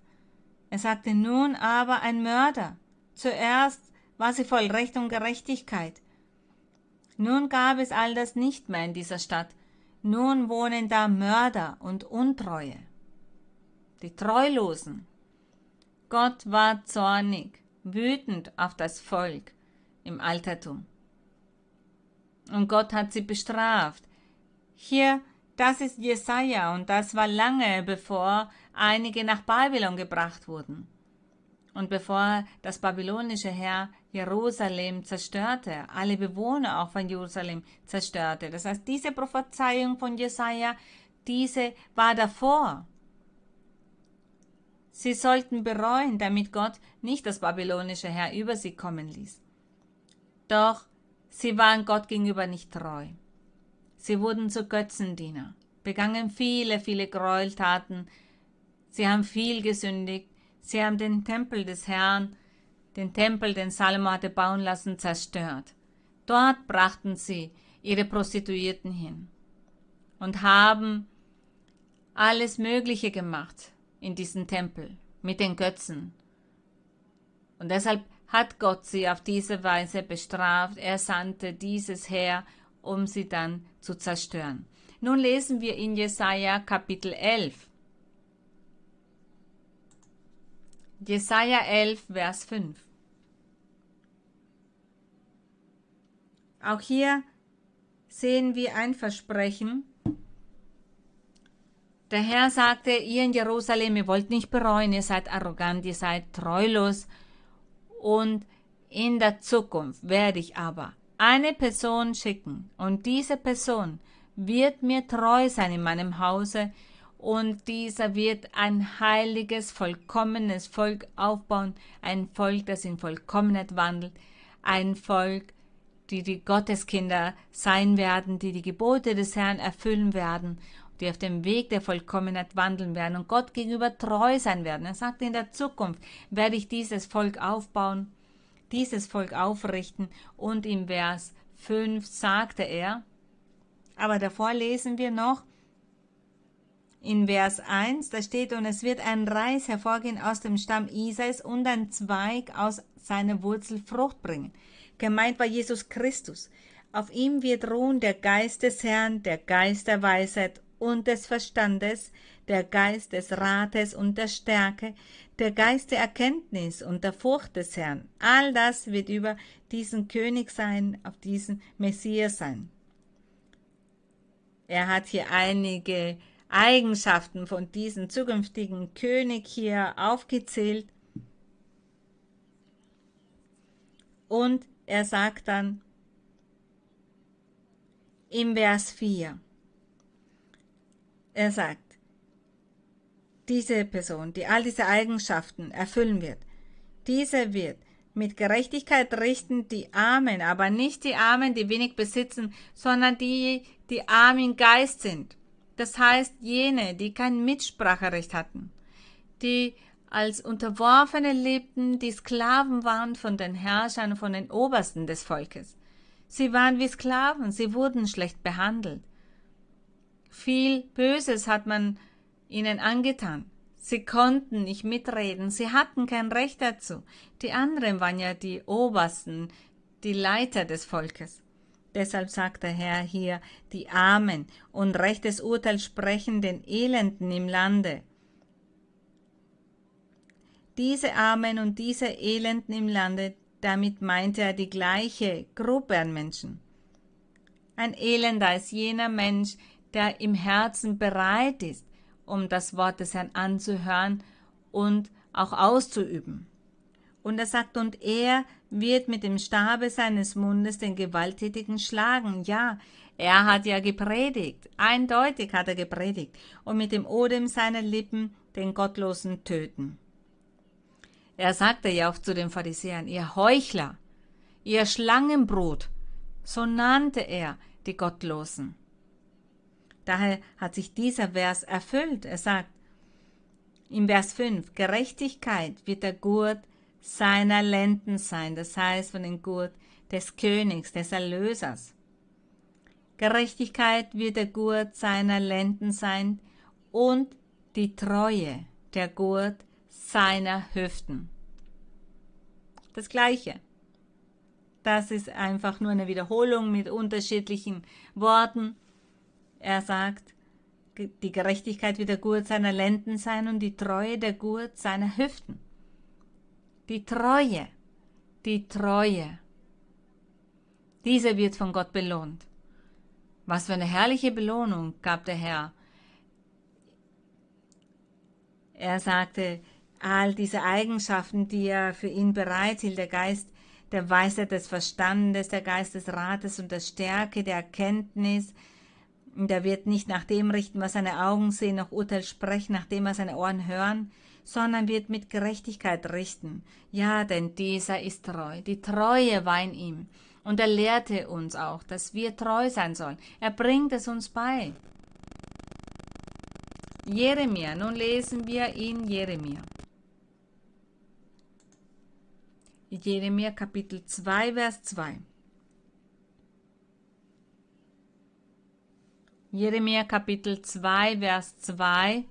Er sagte, nun aber ein Mörder. Zuerst war sie voll Recht und Gerechtigkeit. Nun gab es all das nicht mehr in dieser Stadt. Nun wohnen da Mörder und Untreue. Die Treulosen. Gott war zornig, wütend auf das Volk im Altertum. Und Gott hat sie bestraft. Hier, das ist Jesaja und das war lange bevor einige nach Babylon gebracht wurden. Und bevor das babylonische Heer Jerusalem zerstörte, alle Bewohner auch von Jerusalem zerstörte. Das heißt, diese Prophezeiung von Jesaja, diese war davor. Sie sollten bereuen, damit Gott nicht das babylonische Heer über sie kommen ließ. Doch sie waren Gott gegenüber nicht treu. Sie wurden zu Götzendiener, begangen viele, viele Gräueltaten. Sie haben viel gesündigt. Sie haben den Tempel des Herrn, den Tempel, den Salomo hatte bauen lassen, zerstört. Dort brachten sie ihre Prostituierten hin und haben alles Mögliche gemacht in diesem Tempel mit den Götzen. Und deshalb hat Gott sie auf diese Weise bestraft. Er sandte dieses Heer, um sie dann zu zerstören. Nun lesen wir in Jesaja Kapitel 11. Jesaja 11, Vers 5. Auch hier sehen wir ein Versprechen. Der Herr sagte, ihr in Jerusalem, ihr wollt nicht bereuen, ihr seid arrogant, ihr seid treulos. Und in der Zukunft werde ich aber eine Person schicken. Und diese Person wird mir treu sein in meinem Hause. Und dieser wird ein heiliges, vollkommenes Volk aufbauen, ein Volk, das in Vollkommenheit wandelt, ein Volk, die die Gotteskinder sein werden, die die Gebote des Herrn erfüllen werden, die auf dem Weg der Vollkommenheit wandeln werden und Gott gegenüber treu sein werden. Er sagt, in der Zukunft werde ich dieses Volk aufbauen, dieses Volk aufrichten und im Vers 5 sagte er, aber davor lesen wir noch, in Vers 1, da steht, und es wird ein Reis hervorgehen aus dem Stamm Isais und ein Zweig aus seiner Wurzel Frucht bringen. Gemeint war Jesus Christus. Auf ihm wird ruhen der Geist des Herrn, der Geist der Weisheit und des Verstandes, der Geist des Rates und der Stärke, der Geist der Erkenntnis und der Furcht des Herrn. All das wird über diesen König sein, auf diesen Messias sein. Er hat hier einige Eigenschaften von diesem zukünftigen König hier aufgezählt. Und er sagt dann im Vers 4, er sagt, diese Person, die all diese Eigenschaften erfüllen wird, diese wird mit Gerechtigkeit richten die Armen, aber nicht die Armen, die wenig besitzen, sondern die, die arm im Geist sind. Das heißt jene, die kein Mitspracherecht hatten, die als Unterworfene lebten, die Sklaven waren von den Herrschern, von den Obersten des Volkes. Sie waren wie Sklaven, sie wurden schlecht behandelt. Viel Böses hat man ihnen angetan. Sie konnten nicht mitreden, sie hatten kein Recht dazu. Die anderen waren ja die Obersten, die Leiter des Volkes. Deshalb sagt der Herr hier, die Armen und rechtes Urteil sprechen den Elenden im Lande. Diese Armen und diese Elenden im Lande, damit meinte er die gleiche Gruppe an Menschen. Ein Elender ist jener Mensch, der im Herzen bereit ist, um das Wort des Herrn anzuhören und auch auszuüben. Und er sagt, und er wird mit dem Stabe seines Mundes den Gewalttätigen schlagen. Ja, er hat ja gepredigt, eindeutig hat er gepredigt, und mit dem Odem seiner Lippen den Gottlosen töten. Er sagte ja auch zu den Pharisäern, ihr Heuchler, ihr Schlangenbrot, so nannte er die Gottlosen. Daher hat sich dieser Vers erfüllt. Er sagt im Vers 5, Gerechtigkeit wird der Gurt seiner Lenden sein, das heißt von dem Gurt des Königs, des Erlösers. Gerechtigkeit wird der Gurt seiner Lenden sein und die Treue, der Gurt seiner Hüften. Das gleiche. Das ist einfach nur eine Wiederholung mit unterschiedlichen Worten. Er sagt, die Gerechtigkeit wird der Gurt seiner Lenden sein und die Treue der Gurt seiner Hüften. Die Treue, die Treue. Diese wird von Gott belohnt. Was für eine herrliche Belohnung gab der Herr. Er sagte, all diese Eigenschaften, die er für ihn bereithielt, der Geist der Weisheit des Verstandes, der Geist des Rates und der Stärke, der Erkenntnis, und er wird nicht nach dem richten, was seine Augen sehen, noch Urteil sprechen, nach dem, was seine Ohren hören, sondern wird mit Gerechtigkeit richten. Ja, denn dieser ist treu. Die Treue war in ihm. Und er lehrte uns auch, dass wir treu sein sollen. Er bringt es uns bei. Jeremia, nun lesen wir in Jeremia. Jeremia Kapitel 2, Vers 2. Jeremia Kapitel 2, Vers 2.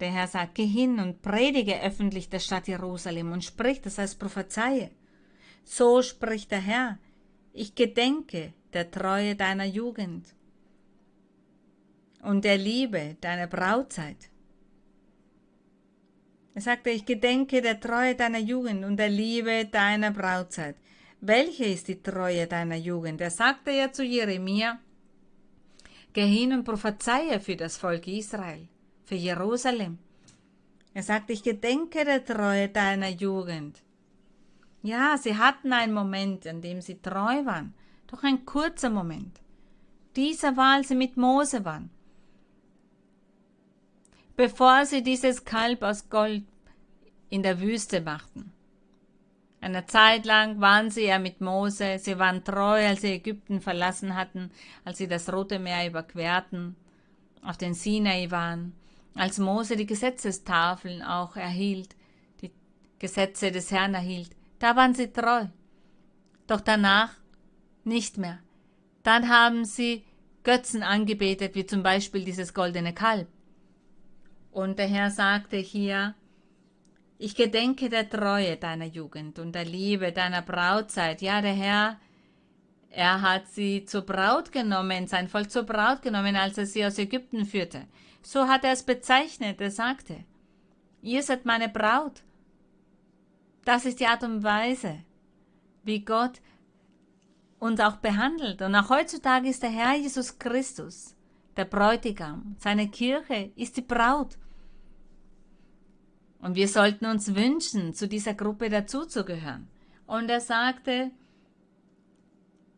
Der Herr sagt, geh hin und predige öffentlich der Stadt Jerusalem und sprich, das heißt prophezeie. So spricht der Herr, ich gedenke der Treue deiner Jugend und der Liebe deiner Brautzeit. Er sagte, ich gedenke der Treue deiner Jugend und der Liebe deiner Brautzeit. Welche ist die Treue deiner Jugend? Er sagte ja zu Jeremia, geh hin und prophezeie für das Volk Israel, für Jerusalem. Er sagte, ich gedenke der Treue deiner Jugend. Ja, sie hatten einen Moment, an dem sie treu waren, doch ein kurzer Moment. Dieser war, als sie mit Mose waren. Bevor sie dieses Kalb aus Gold in der Wüste machten. Eine Zeit lang waren sie ja mit Mose, sie waren treu, als sie Ägypten verlassen hatten, als sie das Rote Meer überquerten, auf den Sinai waren, als Mose die Gesetzestafeln auch erhielt, die Gesetze des Herrn erhielt, da waren sie treu. Doch danach nicht mehr. Dann haben sie Götzen angebetet, wie zum Beispiel dieses goldene Kalb. Und der Herr sagte hier, ich gedenke der Treue deiner Jugend und der Liebe deiner Brautzeit. Ja, der Herr, er hat sie zur Braut genommen, sein Volk zur Braut genommen, als er sie aus Ägypten führte. So hat er es bezeichnet, er sagte, ihr seid meine Braut. Das ist die Art und Weise, wie Gott uns auch behandelt. Und auch heutzutage ist der Herr Jesus Christus der Bräutigam. Seine Kirche ist die Braut. Und wir sollten uns wünschen, zu dieser Gruppe dazuzugehören. Und er sagte,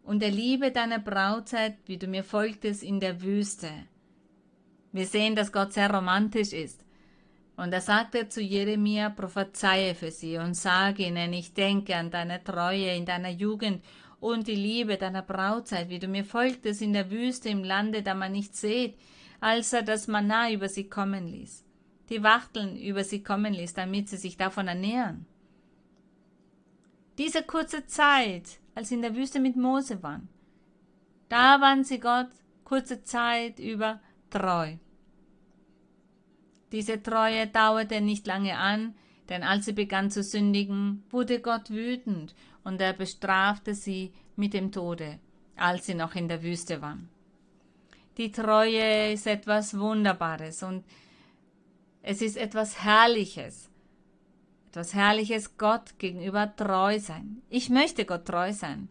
und er liebe deine Brautzeit, wie du mir folgtest in der Wüste. Wir sehen, dass Gott sehr romantisch ist. Und er sagte zu Jeremia, prophezeie für sie und sage ihnen, ich denke an deine Treue in deiner Jugend und die Liebe deiner Brautzeit, wie du mir folgtest in der Wüste im Lande, da man nicht seht, als er das Manna über sie kommen ließ die Wachteln über sie kommen ließ, damit sie sich davon ernähren. Diese kurze Zeit, als sie in der Wüste mit Mose waren, da waren sie Gott kurze Zeit über treu. Diese Treue dauerte nicht lange an, denn als sie begann zu sündigen, wurde Gott wütend und er bestrafte sie mit dem Tode, als sie noch in der Wüste waren. Die Treue ist etwas Wunderbares und es ist etwas Herrliches. Etwas Herrliches Gott gegenüber treu sein. Ich möchte Gott treu sein.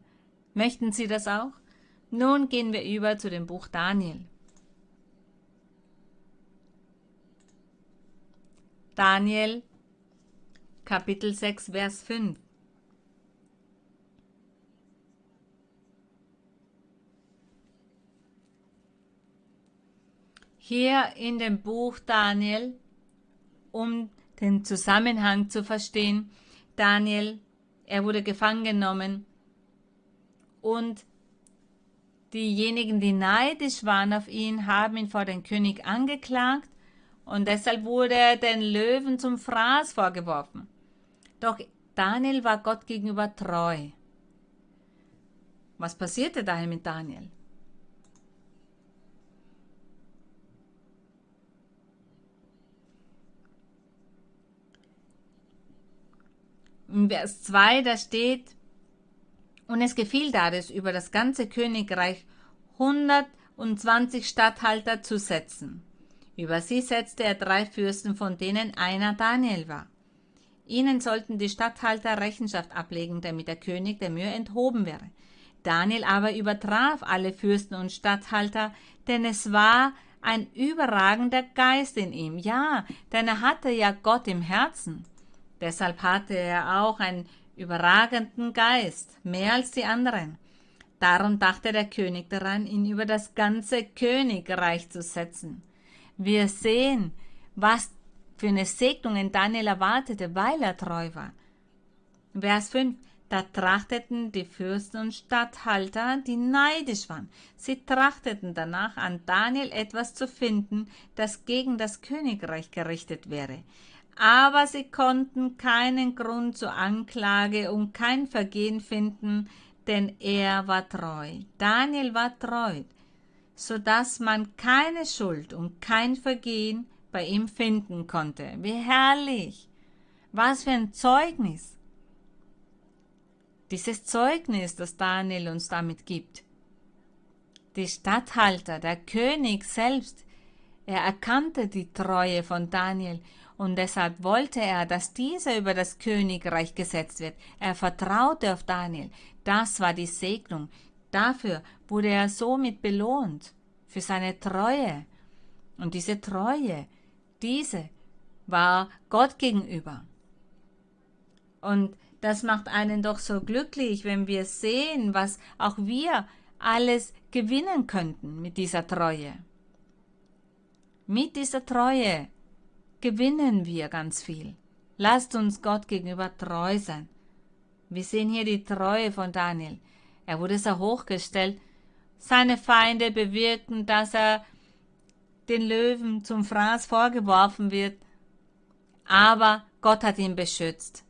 Möchten Sie das auch? Nun gehen wir über zu dem Buch Daniel. Daniel Kapitel 6 Vers 5 Hier in dem Buch Daniel um den Zusammenhang zu verstehen. Daniel, er wurde gefangen genommen und diejenigen, die neidisch waren auf ihn, haben ihn vor den König angeklagt und deshalb wurde er den Löwen zum Fraß vorgeworfen. Doch Daniel war Gott gegenüber treu. Was passierte daher mit Daniel? In Vers 2, da steht, und es gefiel Darius über das ganze Königreich 120 Statthalter zu setzen. Über sie setzte er drei Fürsten, von denen einer Daniel war. Ihnen sollten die Statthalter Rechenschaft ablegen, damit der König der Mühe enthoben wäre. Daniel aber übertraf alle Fürsten und Statthalter, denn es war ein überragender Geist in ihm. Ja, denn er hatte ja Gott im Herzen. Deshalb hatte er auch einen überragenden Geist, mehr als die anderen. Darum dachte der König daran, ihn über das ganze Königreich zu setzen. Wir sehen, was für eine Segnung in Daniel erwartete, weil er treu war. Vers 5. Da trachteten die Fürsten und Statthalter, die neidisch waren. Sie trachteten danach, an Daniel etwas zu finden, das gegen das Königreich gerichtet wäre aber sie konnten keinen Grund zur Anklage und kein Vergehen finden, denn er war treu. Daniel war treu, so dass man keine Schuld und kein Vergehen bei ihm finden konnte. Wie herrlich! Was für ein Zeugnis! Dieses Zeugnis, das Daniel uns damit gibt. Die Statthalter, der König selbst, er erkannte die Treue von Daniel und deshalb wollte er, dass dieser über das Königreich gesetzt wird. Er vertraute auf Daniel. Das war die Segnung. Dafür wurde er somit belohnt, für seine Treue. Und diese Treue, diese war Gott gegenüber. Und das macht einen doch so glücklich, wenn wir sehen, was auch wir alles gewinnen könnten mit dieser Treue. Mit dieser Treue gewinnen wir ganz viel. Lasst uns Gott gegenüber treu sein. Wir sehen hier die Treue von Daniel. Er wurde sehr hochgestellt. Seine Feinde bewirkten, dass er den Löwen zum Fraß vorgeworfen wird. Aber Gott hat ihn beschützt.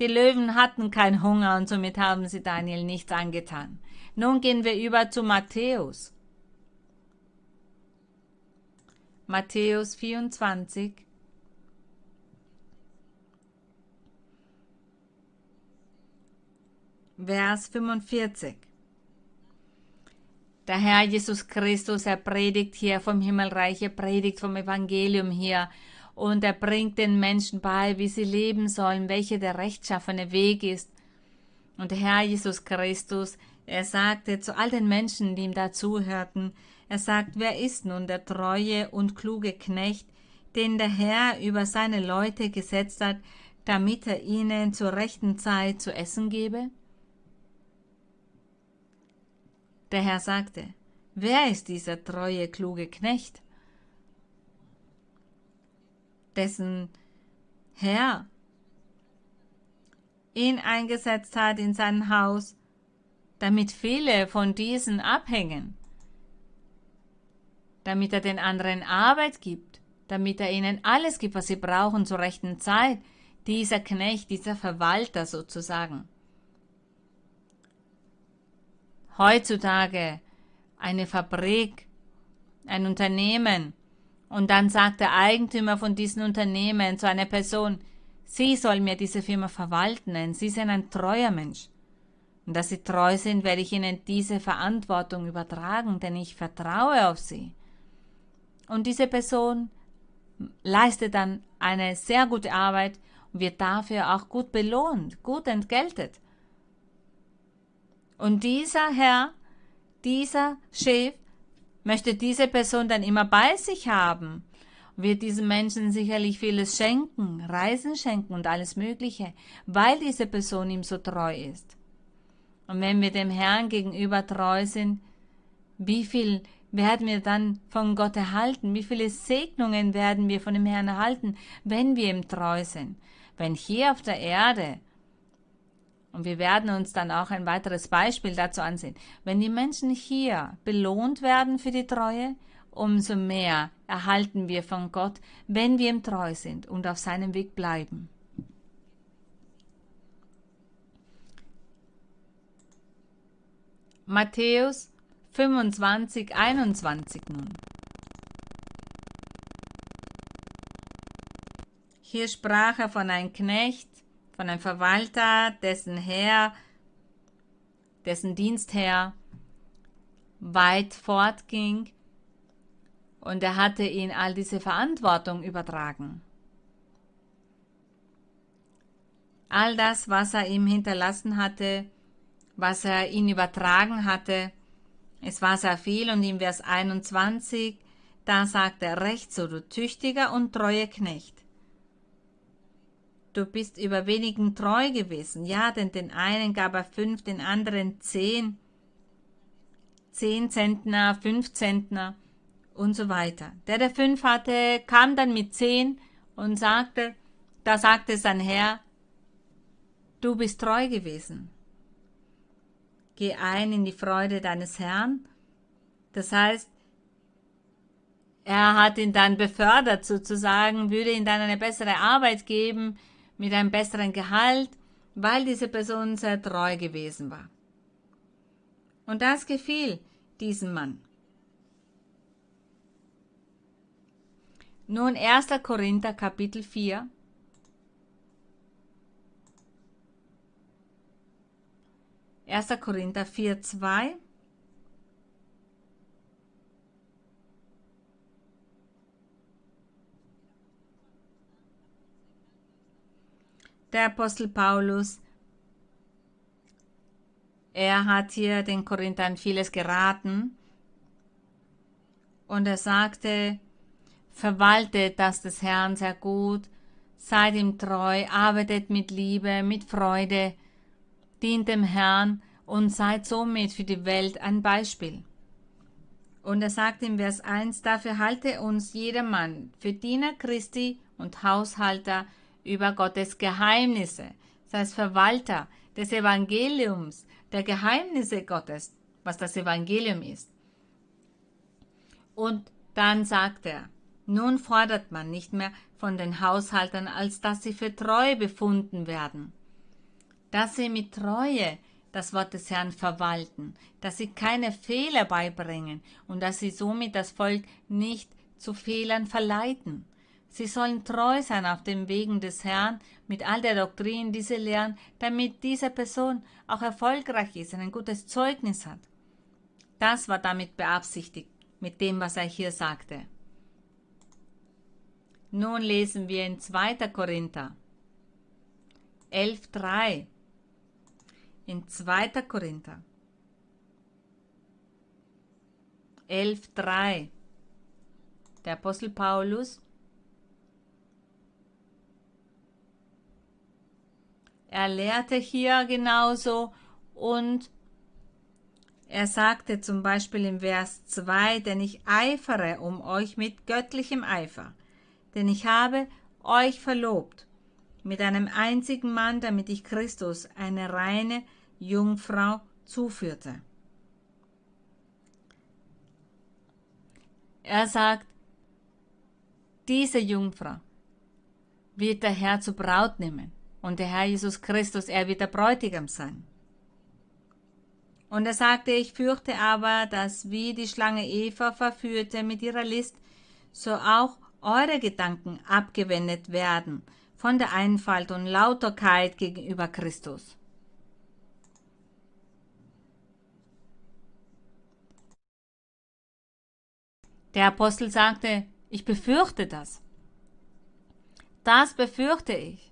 Die Löwen hatten keinen Hunger und somit haben sie Daniel nichts angetan. Nun gehen wir über zu Matthäus. Matthäus 24. Vers 45. Der Herr Jesus Christus, er predigt hier vom Himmelreich, er predigt vom Evangelium hier und er bringt den Menschen bei, wie sie leben sollen, welcher der rechtschaffene Weg ist. Und der Herr Jesus Christus, er sagte zu all den Menschen, die ihm dazuhörten, er sagt, wer ist nun der treue und kluge Knecht, den der Herr über seine Leute gesetzt hat, damit er ihnen zur rechten Zeit zu essen gebe? Der Herr sagte, wer ist dieser treue, kluge Knecht, dessen Herr ihn eingesetzt hat in sein Haus, damit viele von diesen abhängen, damit er den anderen Arbeit gibt, damit er ihnen alles gibt, was sie brauchen zur rechten Zeit, dieser Knecht, dieser Verwalter sozusagen heutzutage eine Fabrik, ein Unternehmen, und dann sagt der Eigentümer von diesem Unternehmen zu einer Person, Sie soll mir diese Firma verwalten, denn Sie sind ein treuer Mensch. Und dass Sie treu sind, werde ich Ihnen diese Verantwortung übertragen, denn ich vertraue auf Sie. Und diese Person leistet dann eine sehr gute Arbeit und wird dafür auch gut belohnt, gut entgeltet. Und dieser Herr, dieser Chef möchte diese Person dann immer bei sich haben, wird diesem Menschen sicherlich vieles schenken, Reisen schenken und alles Mögliche, weil diese Person ihm so treu ist. Und wenn wir dem Herrn gegenüber treu sind, wie viel werden wir dann von Gott erhalten? Wie viele Segnungen werden wir von dem Herrn erhalten, wenn wir ihm treu sind? Wenn hier auf der Erde und wir werden uns dann auch ein weiteres Beispiel dazu ansehen. Wenn die Menschen hier belohnt werden für die Treue, umso mehr erhalten wir von Gott, wenn wir ihm treu sind und auf seinem Weg bleiben. Matthäus 25, 21 nun. Hier sprach er von einem Knecht, von einem Verwalter, dessen Herr, dessen Dienstherr weit fortging und er hatte ihn all diese Verantwortung übertragen. All das, was er ihm hinterlassen hatte, was er ihn übertragen hatte, es war sehr viel und im Vers 21, da sagt er, recht so, du tüchtiger und treue Knecht. Du bist über wenigen treu gewesen. Ja, denn den einen gab er fünf, den anderen zehn. Zehn Zentner, fünf Zentner und so weiter. Der, der fünf hatte, kam dann mit zehn und sagte, da sagte sein Herr, du bist treu gewesen. Geh ein in die Freude deines Herrn. Das heißt, er hat ihn dann befördert sozusagen, würde ihm dann eine bessere Arbeit geben, mit einem besseren Gehalt, weil diese Person sehr treu gewesen war. Und das gefiel diesem Mann. Nun 1. Korinther Kapitel 4. Erster Korinther 4, 2. der Apostel Paulus, er hat hier den Korinthern vieles geraten und er sagte, verwaltet das des Herrn sehr gut, seid ihm treu, arbeitet mit Liebe, mit Freude, dient dem Herrn und seid somit für die Welt ein Beispiel. Und er sagt im Vers 1, dafür halte uns jedermann für Diener Christi und Haushalter über Gottes Geheimnisse, das heißt Verwalter des Evangeliums, der Geheimnisse Gottes, was das Evangelium ist. Und dann sagt er, nun fordert man nicht mehr von den Haushaltern, als dass sie für treu befunden werden, dass sie mit Treue das Wort des Herrn verwalten, dass sie keine Fehler beibringen und dass sie somit das Volk nicht zu Fehlern verleiten. Sie sollen treu sein auf den Wegen des Herrn mit all der Doktrin, die sie lernen, damit diese Person auch erfolgreich ist und ein gutes Zeugnis hat. Das war damit beabsichtigt, mit dem, was er hier sagte. Nun lesen wir in 2. Korinther 11.3. In 2. Korinther 11.3. Der Apostel Paulus Er lehrte hier genauso und er sagte zum Beispiel im Vers 2, denn ich eifere um euch mit göttlichem Eifer, denn ich habe euch verlobt mit einem einzigen Mann, damit ich Christus, eine reine Jungfrau, zuführte. Er sagt, diese Jungfrau wird der Herr zur Braut nehmen. Und der Herr Jesus Christus, er wird der Bräutigam sein. Und er sagte, ich fürchte aber, dass wie die Schlange Eva verführte mit ihrer List, so auch eure Gedanken abgewendet werden von der Einfalt und Lauterkeit gegenüber Christus. Der Apostel sagte, ich befürchte das. Das befürchte ich.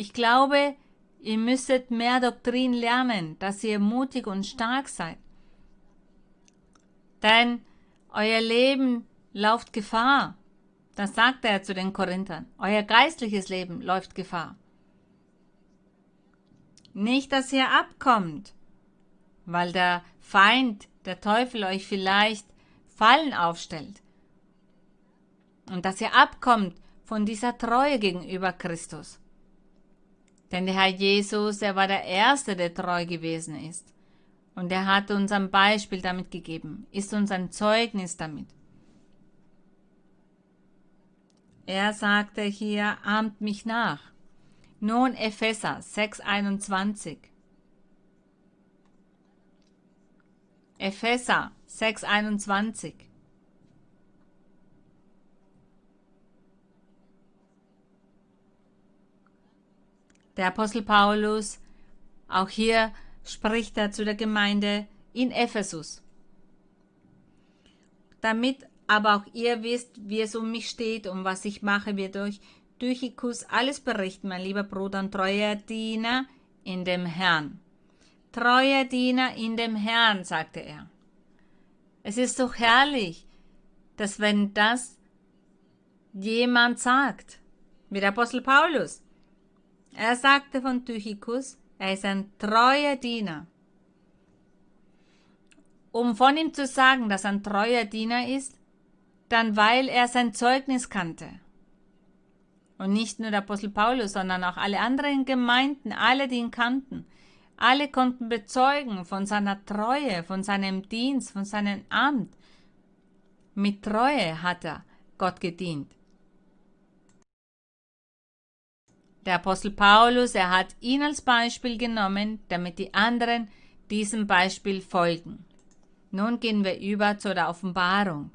Ich glaube, ihr müsstet mehr Doktrin lernen, dass ihr mutig und stark seid. Denn euer Leben läuft Gefahr. Das sagte er zu den Korinthern. Euer geistliches Leben läuft Gefahr. Nicht, dass ihr abkommt, weil der Feind, der Teufel euch vielleicht Fallen aufstellt. Und dass ihr abkommt von dieser Treue gegenüber Christus. Denn der Herr Jesus, er war der Erste, der treu gewesen ist. Und er hat uns ein Beispiel damit gegeben, ist uns ein Zeugnis damit. Er sagte hier, ahmt mich nach. Nun Epheser 6,21. Epheser 6,21. Der Apostel Paulus, auch hier spricht er zu der Gemeinde in Ephesus. Damit aber auch ihr wisst, wie es um mich steht und was ich mache, wird euch Tychicus alles berichten, mein lieber Bruder und treuer Diener in dem Herrn. Treuer Diener in dem Herrn, sagte er. Es ist doch herrlich, dass wenn das jemand sagt, wie der Apostel Paulus, er sagte von Tychicus, er ist ein treuer Diener. Um von ihm zu sagen, dass er ein treuer Diener ist, dann weil er sein Zeugnis kannte. Und nicht nur der Apostel Paulus, sondern auch alle anderen Gemeinden, alle, die ihn kannten. Alle konnten bezeugen von seiner Treue, von seinem Dienst, von seinem Amt. Mit Treue hat er Gott gedient. Der Apostel Paulus, er hat ihn als Beispiel genommen, damit die anderen diesem Beispiel folgen. Nun gehen wir über zu der Offenbarung.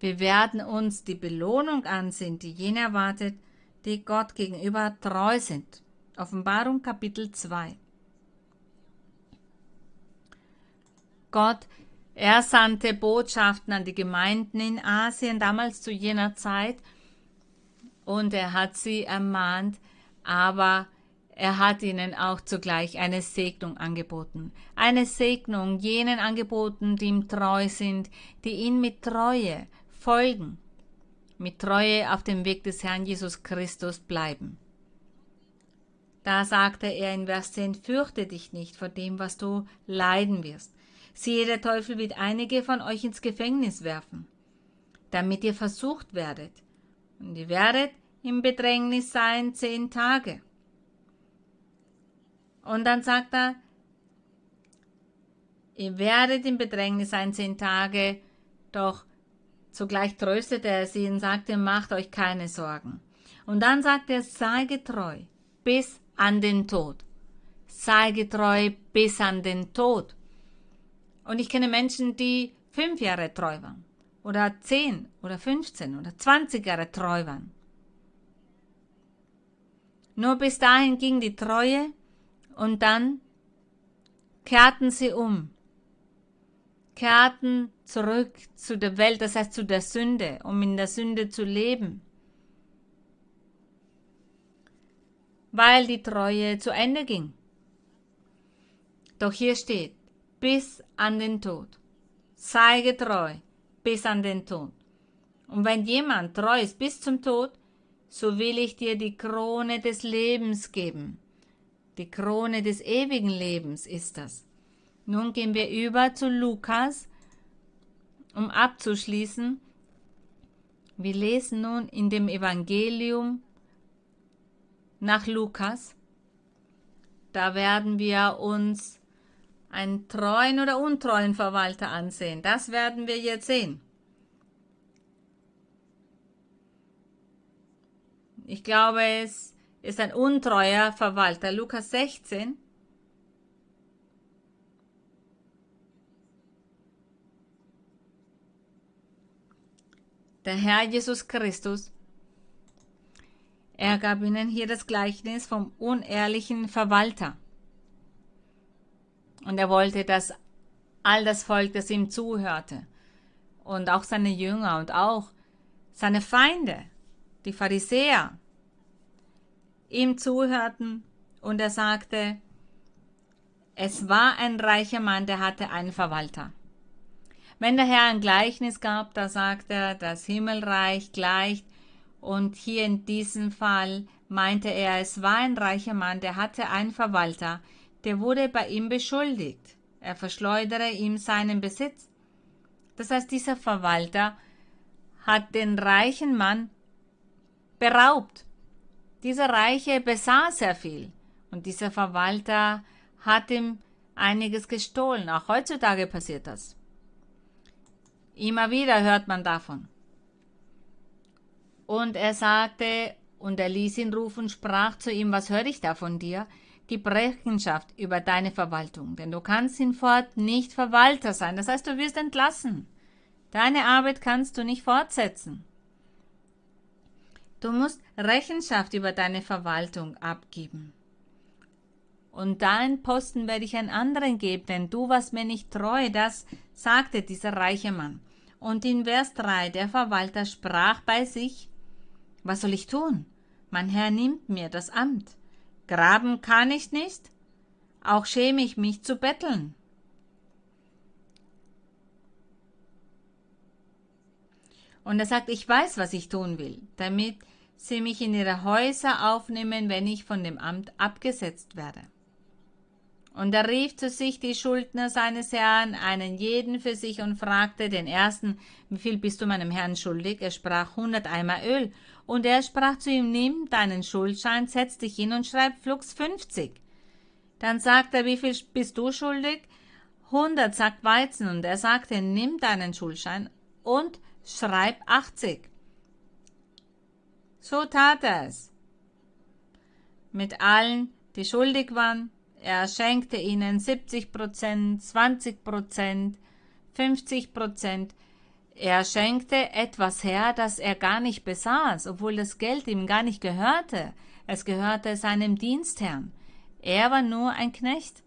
Wir werden uns die Belohnung ansehen, die jene erwartet, die Gott gegenüber treu sind. Offenbarung Kapitel 2. Gott, er sandte Botschaften an die Gemeinden in Asien damals zu jener Zeit und er hat sie ermahnt, aber er hat ihnen auch zugleich eine Segnung angeboten. Eine Segnung jenen angeboten, die ihm treu sind, die ihn mit Treue folgen, mit Treue auf dem Weg des Herrn Jesus Christus bleiben. Da sagte er in Vers 10, fürchte dich nicht vor dem, was du leiden wirst. Siehe, der Teufel wird einige von euch ins Gefängnis werfen, damit ihr versucht werdet und ihr werdet im Bedrängnis sein zehn Tage. Und dann sagt er, ihr werdet in Bedrängnis sein zehn Tage, doch zugleich tröstete er sie und sagte, macht euch keine Sorgen. Und dann sagt er, sei getreu bis an den Tod. Sei getreu bis an den Tod. Und ich kenne Menschen, die fünf Jahre treu waren oder zehn oder 15 oder 20 Jahre treu waren. Nur bis dahin ging die Treue und dann kehrten sie um, kehrten zurück zu der Welt, das heißt zu der Sünde, um in der Sünde zu leben, weil die Treue zu Ende ging. Doch hier steht, bis an den Tod. Sei getreu bis an den Tod. Und wenn jemand treu ist bis zum Tod, so will ich dir die Krone des Lebens geben. Die Krone des ewigen Lebens ist das. Nun gehen wir über zu Lukas, um abzuschließen. Wir lesen nun in dem Evangelium nach Lukas. Da werden wir uns einen treuen oder untreuen Verwalter ansehen. Das werden wir jetzt sehen. Ich glaube, es ist ein untreuer Verwalter. Lukas 16. Der Herr Jesus Christus, er gab ihnen hier das Gleichnis vom unehrlichen Verwalter. Und er wollte, dass all das Volk, das ihm zuhörte, und auch seine Jünger und auch seine Feinde, die Pharisäer ihm zuhörten. Und er sagte, es war ein reicher Mann, der hatte einen Verwalter. Wenn der Herr ein Gleichnis gab, da sagt er, das Himmelreich gleicht. Und hier in diesem Fall meinte er, es war ein reicher Mann, der hatte einen Verwalter, der wurde bei ihm beschuldigt. Er verschleudere ihm seinen Besitz. Das heißt, dieser Verwalter hat den reichen Mann beraubt. Dieser Reiche besaß sehr viel und dieser Verwalter hat ihm einiges gestohlen. Auch heutzutage passiert das. Immer wieder hört man davon. Und er sagte, und er ließ ihn rufen, sprach zu ihm, was höre ich da von dir? Gib Rechenschaft über deine Verwaltung, denn du kannst hinfort nicht Verwalter sein. Das heißt, du wirst entlassen. Deine Arbeit kannst du nicht fortsetzen. Du musst Rechenschaft über deine Verwaltung abgeben. Und deinen Posten werde ich einen anderen geben, denn du warst mir nicht treu, das sagte dieser reiche Mann. Und in Vers 3, der Verwalter sprach bei sich, was soll ich tun? Mein Herr nimmt mir das Amt. Graben kann ich nicht, auch schäme ich mich zu betteln. Und er sagt, ich weiß, was ich tun will, damit sie mich in ihre Häuser aufnehmen, wenn ich von dem Amt abgesetzt werde. Und er rief zu sich die Schuldner seines Herrn, einen jeden für sich, und fragte den ersten, wie viel bist du meinem Herrn schuldig? Er sprach hundert Eimer Öl. Und er sprach zu ihm, nimm deinen Schuldschein, setz dich hin und schreib flugs fünfzig. Dann sagte er, wie viel bist du schuldig? Hundert Sack Weizen. Und er sagte, nimm deinen Schuldschein und schreib 80. So tat er es. Mit allen, die schuldig waren, er schenkte ihnen 70 Prozent, 20 Prozent, 50 Prozent. Er schenkte etwas her, das er gar nicht besaß, obwohl das Geld ihm gar nicht gehörte. Es gehörte seinem Dienstherrn. Er war nur ein Knecht.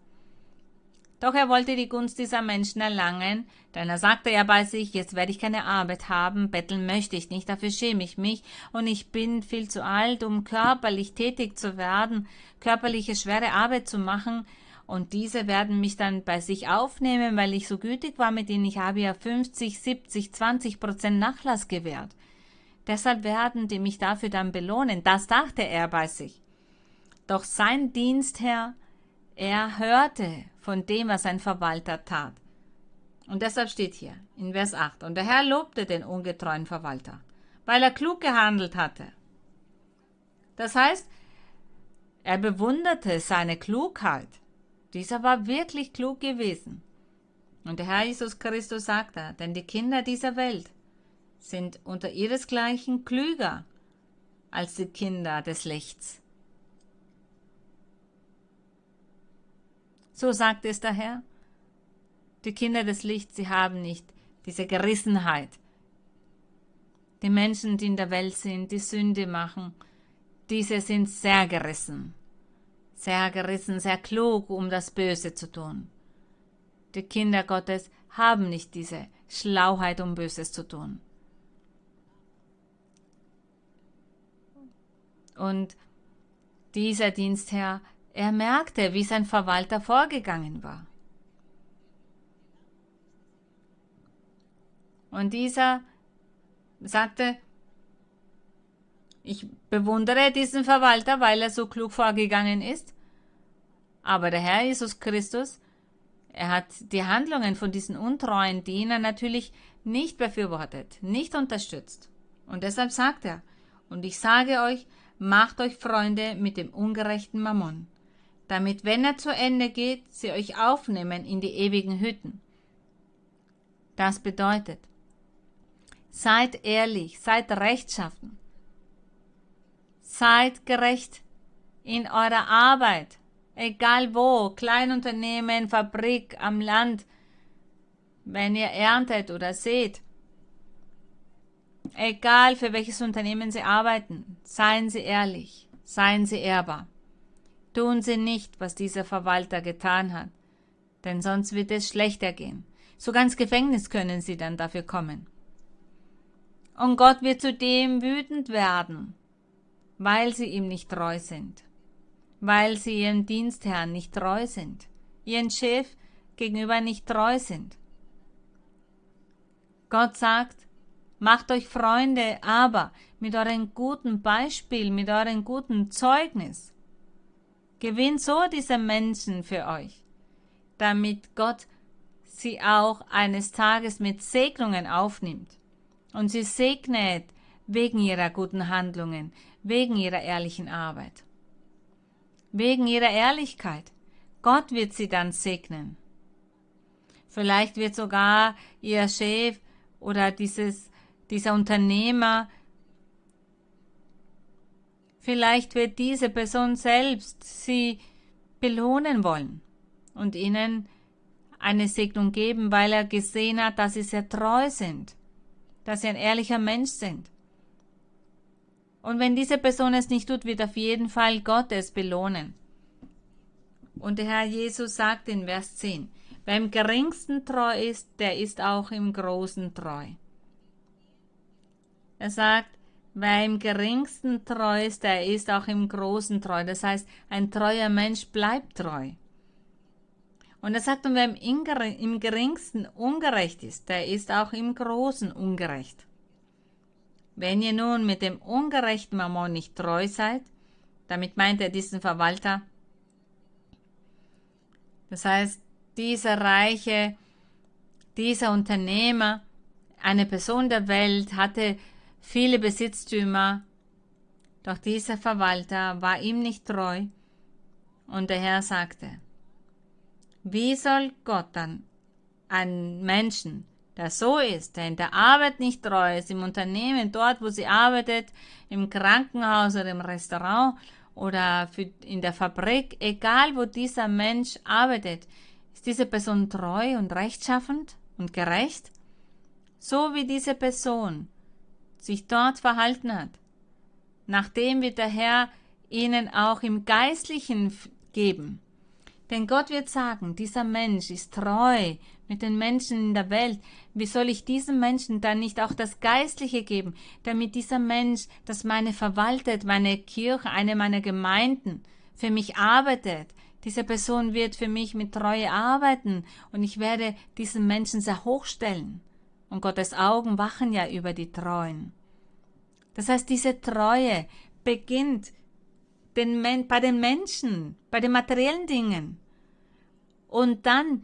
Doch er wollte die Gunst dieser Menschen erlangen, denn er sagte ja bei sich, jetzt werde ich keine Arbeit haben, betteln möchte ich nicht, dafür schäme ich mich, und ich bin viel zu alt, um körperlich tätig zu werden, körperliche schwere Arbeit zu machen, und diese werden mich dann bei sich aufnehmen, weil ich so gütig war mit ihnen. Ich habe ja 50, 70, 20 Prozent Nachlass gewährt. Deshalb werden die mich dafür dann belohnen. Das dachte er bei sich. Doch sein Dienstherr, er hörte von dem, was ein Verwalter tat. Und deshalb steht hier in Vers 8, und der Herr lobte den ungetreuen Verwalter, weil er klug gehandelt hatte. Das heißt, er bewunderte seine Klugheit. Dieser war wirklich klug gewesen. Und der Herr Jesus Christus sagte, denn die Kinder dieser Welt sind unter ihresgleichen klüger als die Kinder des Lichts. So sagt es der Herr. Die Kinder des Lichts, sie haben nicht diese Gerissenheit. Die Menschen, die in der Welt sind, die Sünde machen, diese sind sehr gerissen. Sehr gerissen, sehr klug, um das Böse zu tun. Die Kinder Gottes haben nicht diese Schlauheit, um Böses zu tun. Und dieser Dienstherr, er merkte, wie sein Verwalter vorgegangen war. Und dieser sagte, ich bewundere diesen Verwalter, weil er so klug vorgegangen ist. Aber der Herr Jesus Christus, er hat die Handlungen von diesen untreuen Dienern natürlich nicht befürwortet, nicht unterstützt. Und deshalb sagt er, und ich sage euch, macht euch Freunde mit dem ungerechten Mammon, damit, wenn er zu Ende geht, sie euch aufnehmen in die ewigen Hütten. Das bedeutet, seid ehrlich, seid rechtschaffen, seid gerecht in eurer Arbeit, egal wo, Kleinunternehmen, Fabrik, am Land, wenn ihr erntet oder seht, Egal für welches Unternehmen Sie arbeiten, seien Sie ehrlich, seien Sie ehrbar. Tun Sie nicht, was dieser Verwalter getan hat, denn sonst wird es schlechter gehen. Sogar ins Gefängnis können Sie dann dafür kommen. Und Gott wird zudem wütend werden, weil Sie ihm nicht treu sind, weil Sie Ihrem Dienstherrn nicht treu sind, Ihren Chef gegenüber nicht treu sind. Gott sagt, Macht euch Freunde, aber mit eurem guten Beispiel, mit eurem guten Zeugnis. Gewinnt so diese Menschen für euch, damit Gott sie auch eines Tages mit Segnungen aufnimmt und sie segnet wegen ihrer guten Handlungen, wegen ihrer ehrlichen Arbeit, wegen ihrer Ehrlichkeit. Gott wird sie dann segnen. Vielleicht wird sogar ihr Chef oder dieses dieser Unternehmer, vielleicht wird diese Person selbst sie belohnen wollen und ihnen eine Segnung geben, weil er gesehen hat, dass sie sehr treu sind, dass sie ein ehrlicher Mensch sind. Und wenn diese Person es nicht tut, wird auf jeden Fall Gott es belohnen. Und der Herr Jesus sagt in Vers 10, wer im geringsten treu ist, der ist auch im großen treu. Er sagt, wer im geringsten treu ist, der ist auch im großen treu. Das heißt, ein treuer Mensch bleibt treu. Und er sagt, und wer im, im geringsten ungerecht ist, der ist auch im großen ungerecht. Wenn ihr nun mit dem ungerechten Mammon nicht treu seid, damit meint er diesen Verwalter, das heißt, dieser Reiche, dieser Unternehmer, eine Person der Welt hatte viele Besitztümer, doch dieser Verwalter war ihm nicht treu, und der Herr sagte, wie soll Gott dann einen Menschen, der so ist, der in der Arbeit nicht treu ist, im Unternehmen, dort, wo sie arbeitet, im Krankenhaus oder im Restaurant oder in der Fabrik, egal wo dieser Mensch arbeitet, ist diese Person treu und rechtschaffend und gerecht? So wie diese Person sich dort verhalten hat. Nachdem wird der Herr ihnen auch im Geistlichen geben. Denn Gott wird sagen, dieser Mensch ist treu mit den Menschen in der Welt. Wie soll ich diesem Menschen dann nicht auch das Geistliche geben, damit dieser Mensch, das meine verwaltet, meine Kirche, eine meiner Gemeinden, für mich arbeitet, diese Person wird für mich mit Treue arbeiten und ich werde diesen Menschen sehr hochstellen. Und Gottes Augen wachen ja über die Treuen. Das heißt, diese Treue beginnt den, bei den Menschen, bei den materiellen Dingen. Und dann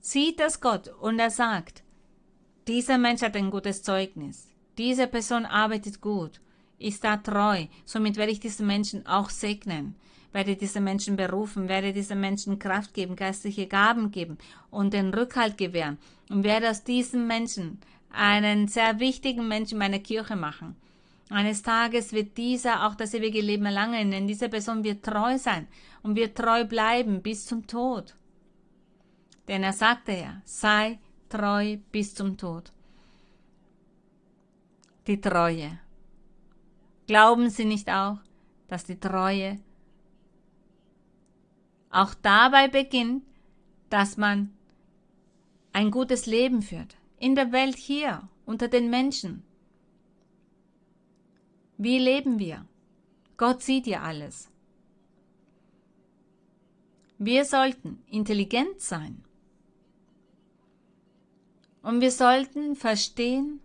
sieht das Gott und er sagt, dieser Mensch hat ein gutes Zeugnis. Diese Person arbeitet gut, ist da treu. Somit werde ich diesen Menschen auch segnen. werde diese Menschen berufen, werde diese Menschen Kraft geben, geistliche Gaben geben und den Rückhalt gewähren und werde aus diesen Menschen einen sehr wichtigen Menschen meiner Kirche machen. Eines Tages wird dieser auch das ewige Leben erlangen, denn diese Person wird treu sein und wird treu bleiben bis zum Tod. Denn er sagte ja, sei treu bis zum Tod. Die Treue. Glauben Sie nicht auch, dass die Treue auch dabei beginnt, dass man ein gutes Leben führt, in der Welt hier, unter den Menschen, wie leben wir? Gott sieht ja alles. Wir sollten intelligent sein. Und wir sollten verstehen,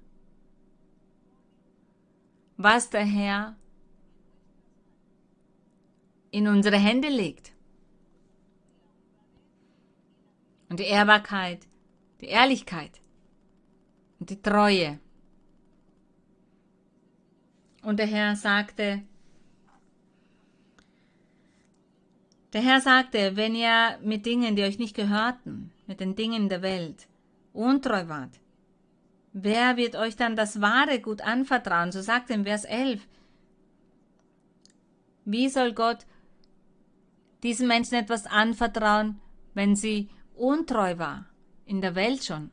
was der Herr in unsere Hände legt. Und die Ehrbarkeit, die Ehrlichkeit und die Treue. Und der Herr sagte, der Herr sagte, wenn ihr mit Dingen, die euch nicht gehörten, mit den Dingen der Welt, untreu wart, wer wird euch dann das wahre Gut anvertrauen? So sagt er in Vers 11. Wie soll Gott diesen Menschen etwas anvertrauen, wenn sie untreu war, in der Welt schon?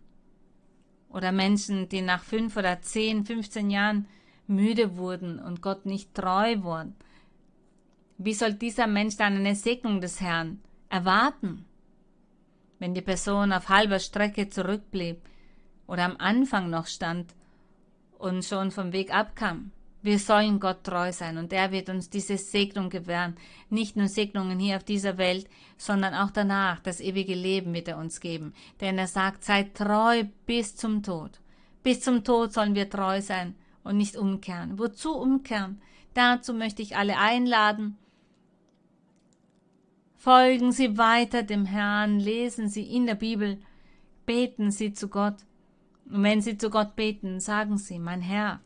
Oder Menschen, die nach fünf oder zehn, 15 Jahren müde wurden und Gott nicht treu wurden. Wie soll dieser Mensch dann eine Segnung des Herrn erwarten, wenn die Person auf halber Strecke zurückblieb oder am Anfang noch stand und schon vom Weg abkam? Wir sollen Gott treu sein und er wird uns diese Segnung gewähren. Nicht nur Segnungen hier auf dieser Welt, sondern auch danach. Das ewige Leben wird er uns geben. Denn er sagt, seid treu bis zum Tod. Bis zum Tod sollen wir treu sein und nicht umkehren. Wozu umkehren? Dazu möchte ich alle einladen. Folgen Sie weiter dem Herrn, lesen Sie in der Bibel, beten Sie zu Gott. Und wenn Sie zu Gott beten, sagen Sie, mein Herr,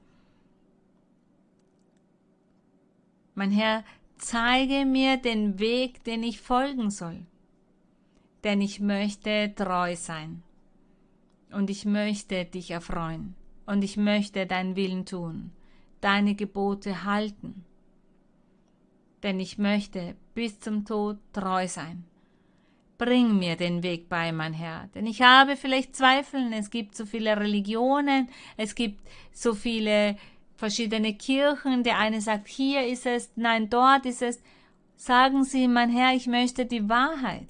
mein Herr, zeige mir den Weg, den ich folgen soll. Denn ich möchte treu sein und ich möchte dich erfreuen und ich möchte deinen Willen tun, deine Gebote halten. Denn ich möchte bis zum Tod treu sein. Bring mir den Weg bei, mein Herr, denn ich habe vielleicht Zweifeln, es gibt so viele Religionen, es gibt so viele verschiedene Kirchen, der eine sagt, hier ist es, nein, dort ist es. Sagen Sie, mein Herr, ich möchte die Wahrheit.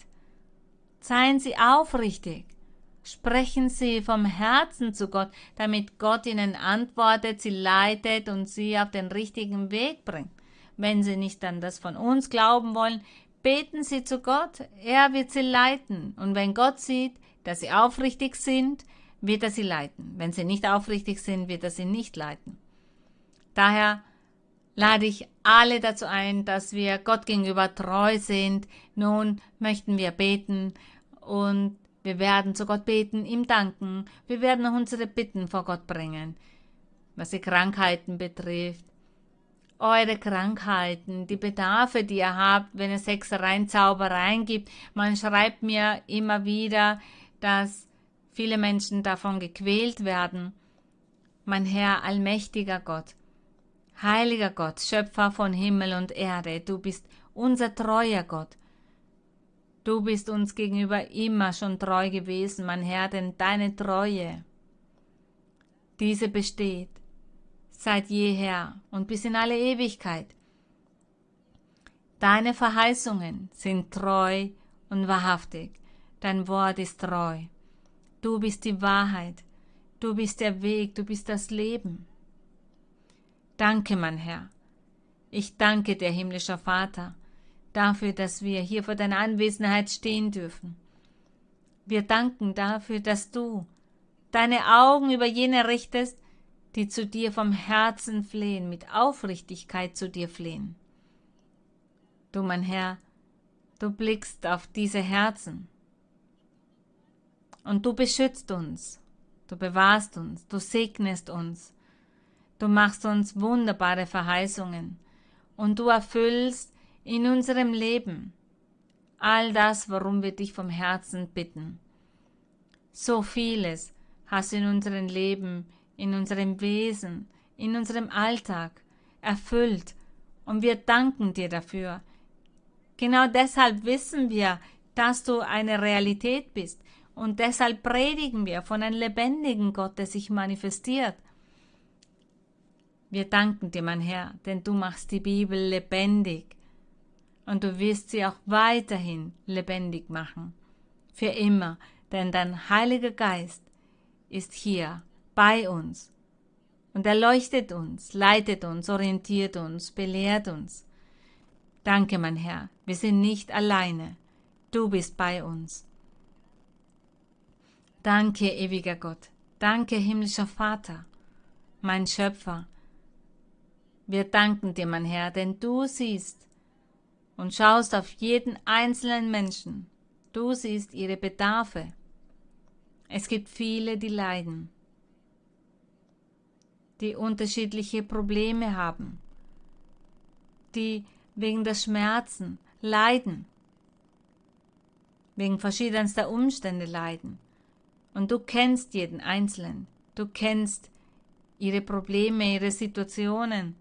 Seien Sie aufrichtig. Sprechen Sie vom Herzen zu Gott, damit Gott Ihnen antwortet, Sie leitet und Sie auf den richtigen Weg bringt. Wenn Sie nicht an das von uns glauben wollen, beten Sie zu Gott, er wird Sie leiten. Und wenn Gott sieht, dass Sie aufrichtig sind, wird er Sie leiten. Wenn Sie nicht aufrichtig sind, wird er Sie nicht leiten. Daher lade ich alle dazu ein, dass wir Gott gegenüber treu sind. Nun möchten wir beten und wir werden zu Gott beten, ihm danken. Wir werden unsere Bitten vor Gott bringen. Was die Krankheiten betrifft, eure Krankheiten, die Bedarfe, die ihr habt, wenn es Hexereien, Zaubereien gibt. Man schreibt mir immer wieder, dass viele Menschen davon gequält werden. Mein Herr, allmächtiger Gott, heiliger Gott, Schöpfer von Himmel und Erde, du bist unser treuer Gott. Du bist uns gegenüber immer schon treu gewesen, mein Herr, denn deine Treue, diese besteht seit jeher und bis in alle Ewigkeit. Deine Verheißungen sind treu und wahrhaftig. Dein Wort ist treu. Du bist die Wahrheit. Du bist der Weg. Du bist das Leben. Danke, mein Herr. Ich danke dir, himmlischer Vater, dafür, dass wir hier vor deiner Anwesenheit stehen dürfen. Wir danken dafür, dass du deine Augen über jene richtest, die zu dir vom Herzen flehen, mit Aufrichtigkeit zu dir flehen. Du, mein Herr, du blickst auf diese Herzen und du beschützt uns, du bewahrst uns, du segnest uns, du machst uns wunderbare Verheißungen und du erfüllst in unserem Leben. All das, worum wir dich vom Herzen bitten. So vieles hast du in unserem Leben, in unserem Wesen, in unserem Alltag erfüllt und wir danken dir dafür. Genau deshalb wissen wir, dass du eine Realität bist und deshalb predigen wir von einem lebendigen Gott, der sich manifestiert. Wir danken dir, mein Herr, denn du machst die Bibel lebendig und du wirst sie auch weiterhin lebendig machen. Für immer, denn dein Heiliger Geist ist hier bei uns und er leuchtet uns, leitet uns, orientiert uns, belehrt uns. Danke, mein Herr, wir sind nicht alleine. Du bist bei uns. Danke, ewiger Gott. Danke, himmlischer Vater, mein Schöpfer. Wir danken dir, mein Herr, denn du siehst und schaust auf jeden einzelnen Menschen. Du siehst ihre Bedarfe. Es gibt viele, die leiden die unterschiedliche Probleme haben, die wegen der Schmerzen leiden, wegen verschiedenster Umstände leiden. Und du kennst jeden Einzelnen, du kennst ihre Probleme, ihre Situationen.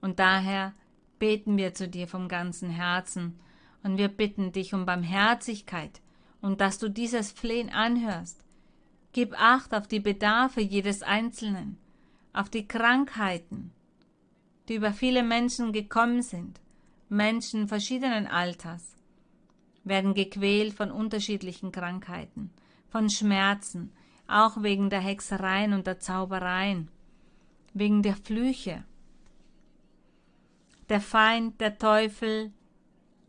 Und daher beten wir zu dir vom ganzen Herzen und wir bitten dich um Barmherzigkeit und dass du dieses Flehen anhörst. Gib Acht auf die Bedarfe jedes Einzelnen auf die Krankheiten, die über viele Menschen gekommen sind. Menschen verschiedenen Alters werden gequält von unterschiedlichen Krankheiten, von Schmerzen, auch wegen der Hexereien und der Zaubereien, wegen der Flüche. Der Feind, der Teufel,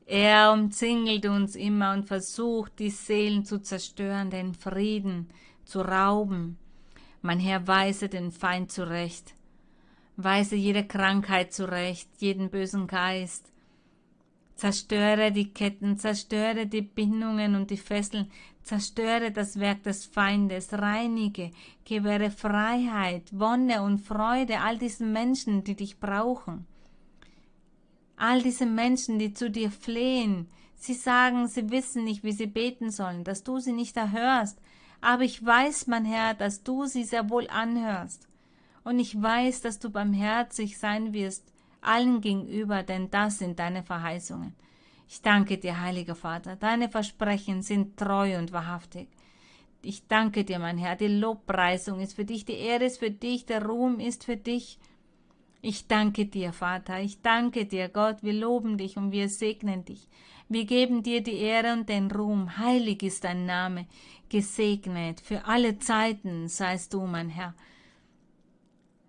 er umzingelt uns immer und versucht, die Seelen zu zerstören, den Frieden zu rauben, mein Herr, weise den Feind zurecht. Weise jede Krankheit zurecht, jeden bösen Geist. Zerstöre die Ketten, zerstöre die Bindungen und die Fesseln, zerstöre das Werk des Feindes, reinige, gewähre Freiheit, Wonne und Freude all diesen Menschen, die dich brauchen. All diese Menschen, die zu dir flehen, sie sagen, sie wissen nicht, wie sie beten sollen, dass du sie nicht erhörst, aber ich weiß, mein Herr, dass du sie sehr wohl anhörst. Und ich weiß, dass du barmherzig sein wirst allen gegenüber, denn das sind deine Verheißungen. Ich danke dir, heiliger Vater, deine Versprechen sind treu und wahrhaftig. Ich danke dir, mein Herr, die Lobpreisung ist für dich, die Ehre ist für dich, der Ruhm ist für dich. Ich danke dir, Vater, ich danke dir, Gott, wir loben dich und wir segnen dich. Wir geben dir die Ehre und den Ruhm. Heilig ist dein Name. Gesegnet für alle Zeiten seist du, mein Herr.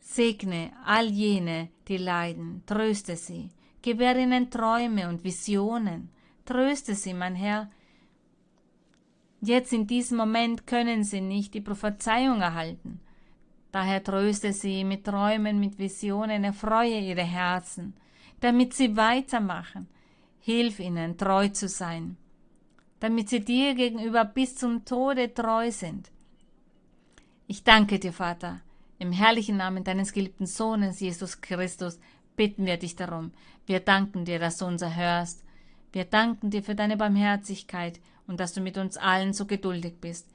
Segne all jene, die leiden. Tröste sie. Gewähr ihnen Träume und Visionen. Tröste sie, mein Herr. Jetzt in diesem Moment können sie nicht die Prophezeiung erhalten. Daher tröste sie mit Träumen, mit Visionen, erfreue ihre Herzen, damit sie weitermachen, Hilf ihnen, treu zu sein, damit sie dir gegenüber bis zum Tode treu sind. Ich danke dir, Vater. Im herrlichen Namen deines geliebten Sohnes, Jesus Christus, bitten wir dich darum. Wir danken dir, dass du uns erhörst. Wir danken dir für deine Barmherzigkeit und dass du mit uns allen so geduldig bist.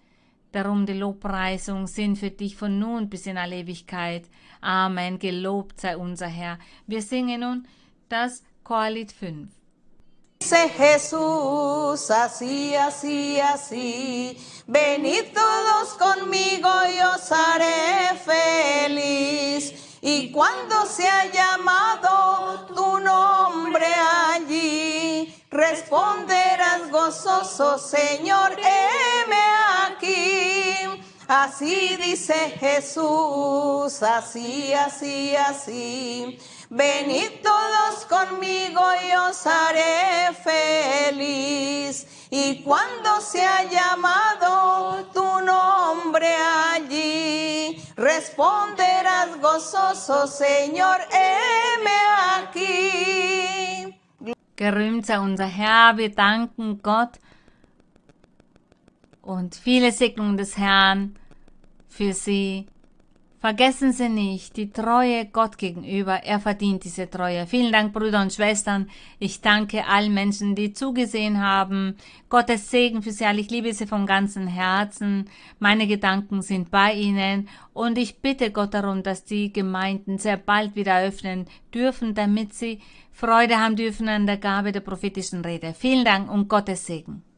Darum die Lobpreisung sind für dich von nun bis in alle Ewigkeit. Amen. Gelobt sei unser Herr. Wir singen nun das Chorlied 5. Dice Jesús, así, así, así, venid todos conmigo y os haré feliz. Y cuando se ha llamado tu nombre allí, responderás gozoso, Señor, heme aquí. Así dice Jesús, así, así, así. Venid todos conmigo y os haré feliz. Y cuando se ha llamado tu nombre allí, responderás gozoso, Señor, heme aquí. Gerühmt sei unser Herr, wir danken Gott und viele Segnungen des Herrn für Sie Vergessen Sie nicht die Treue Gott gegenüber. Er verdient diese Treue. Vielen Dank, Brüder und Schwestern. Ich danke allen Menschen, die zugesehen haben. Gottes Segen für Sie alle. Ich liebe Sie von ganzem Herzen. Meine Gedanken sind bei Ihnen. Und ich bitte Gott darum, dass die Gemeinden sehr bald wieder öffnen dürfen, damit Sie Freude haben dürfen an der Gabe der prophetischen Rede. Vielen Dank und Gottes Segen.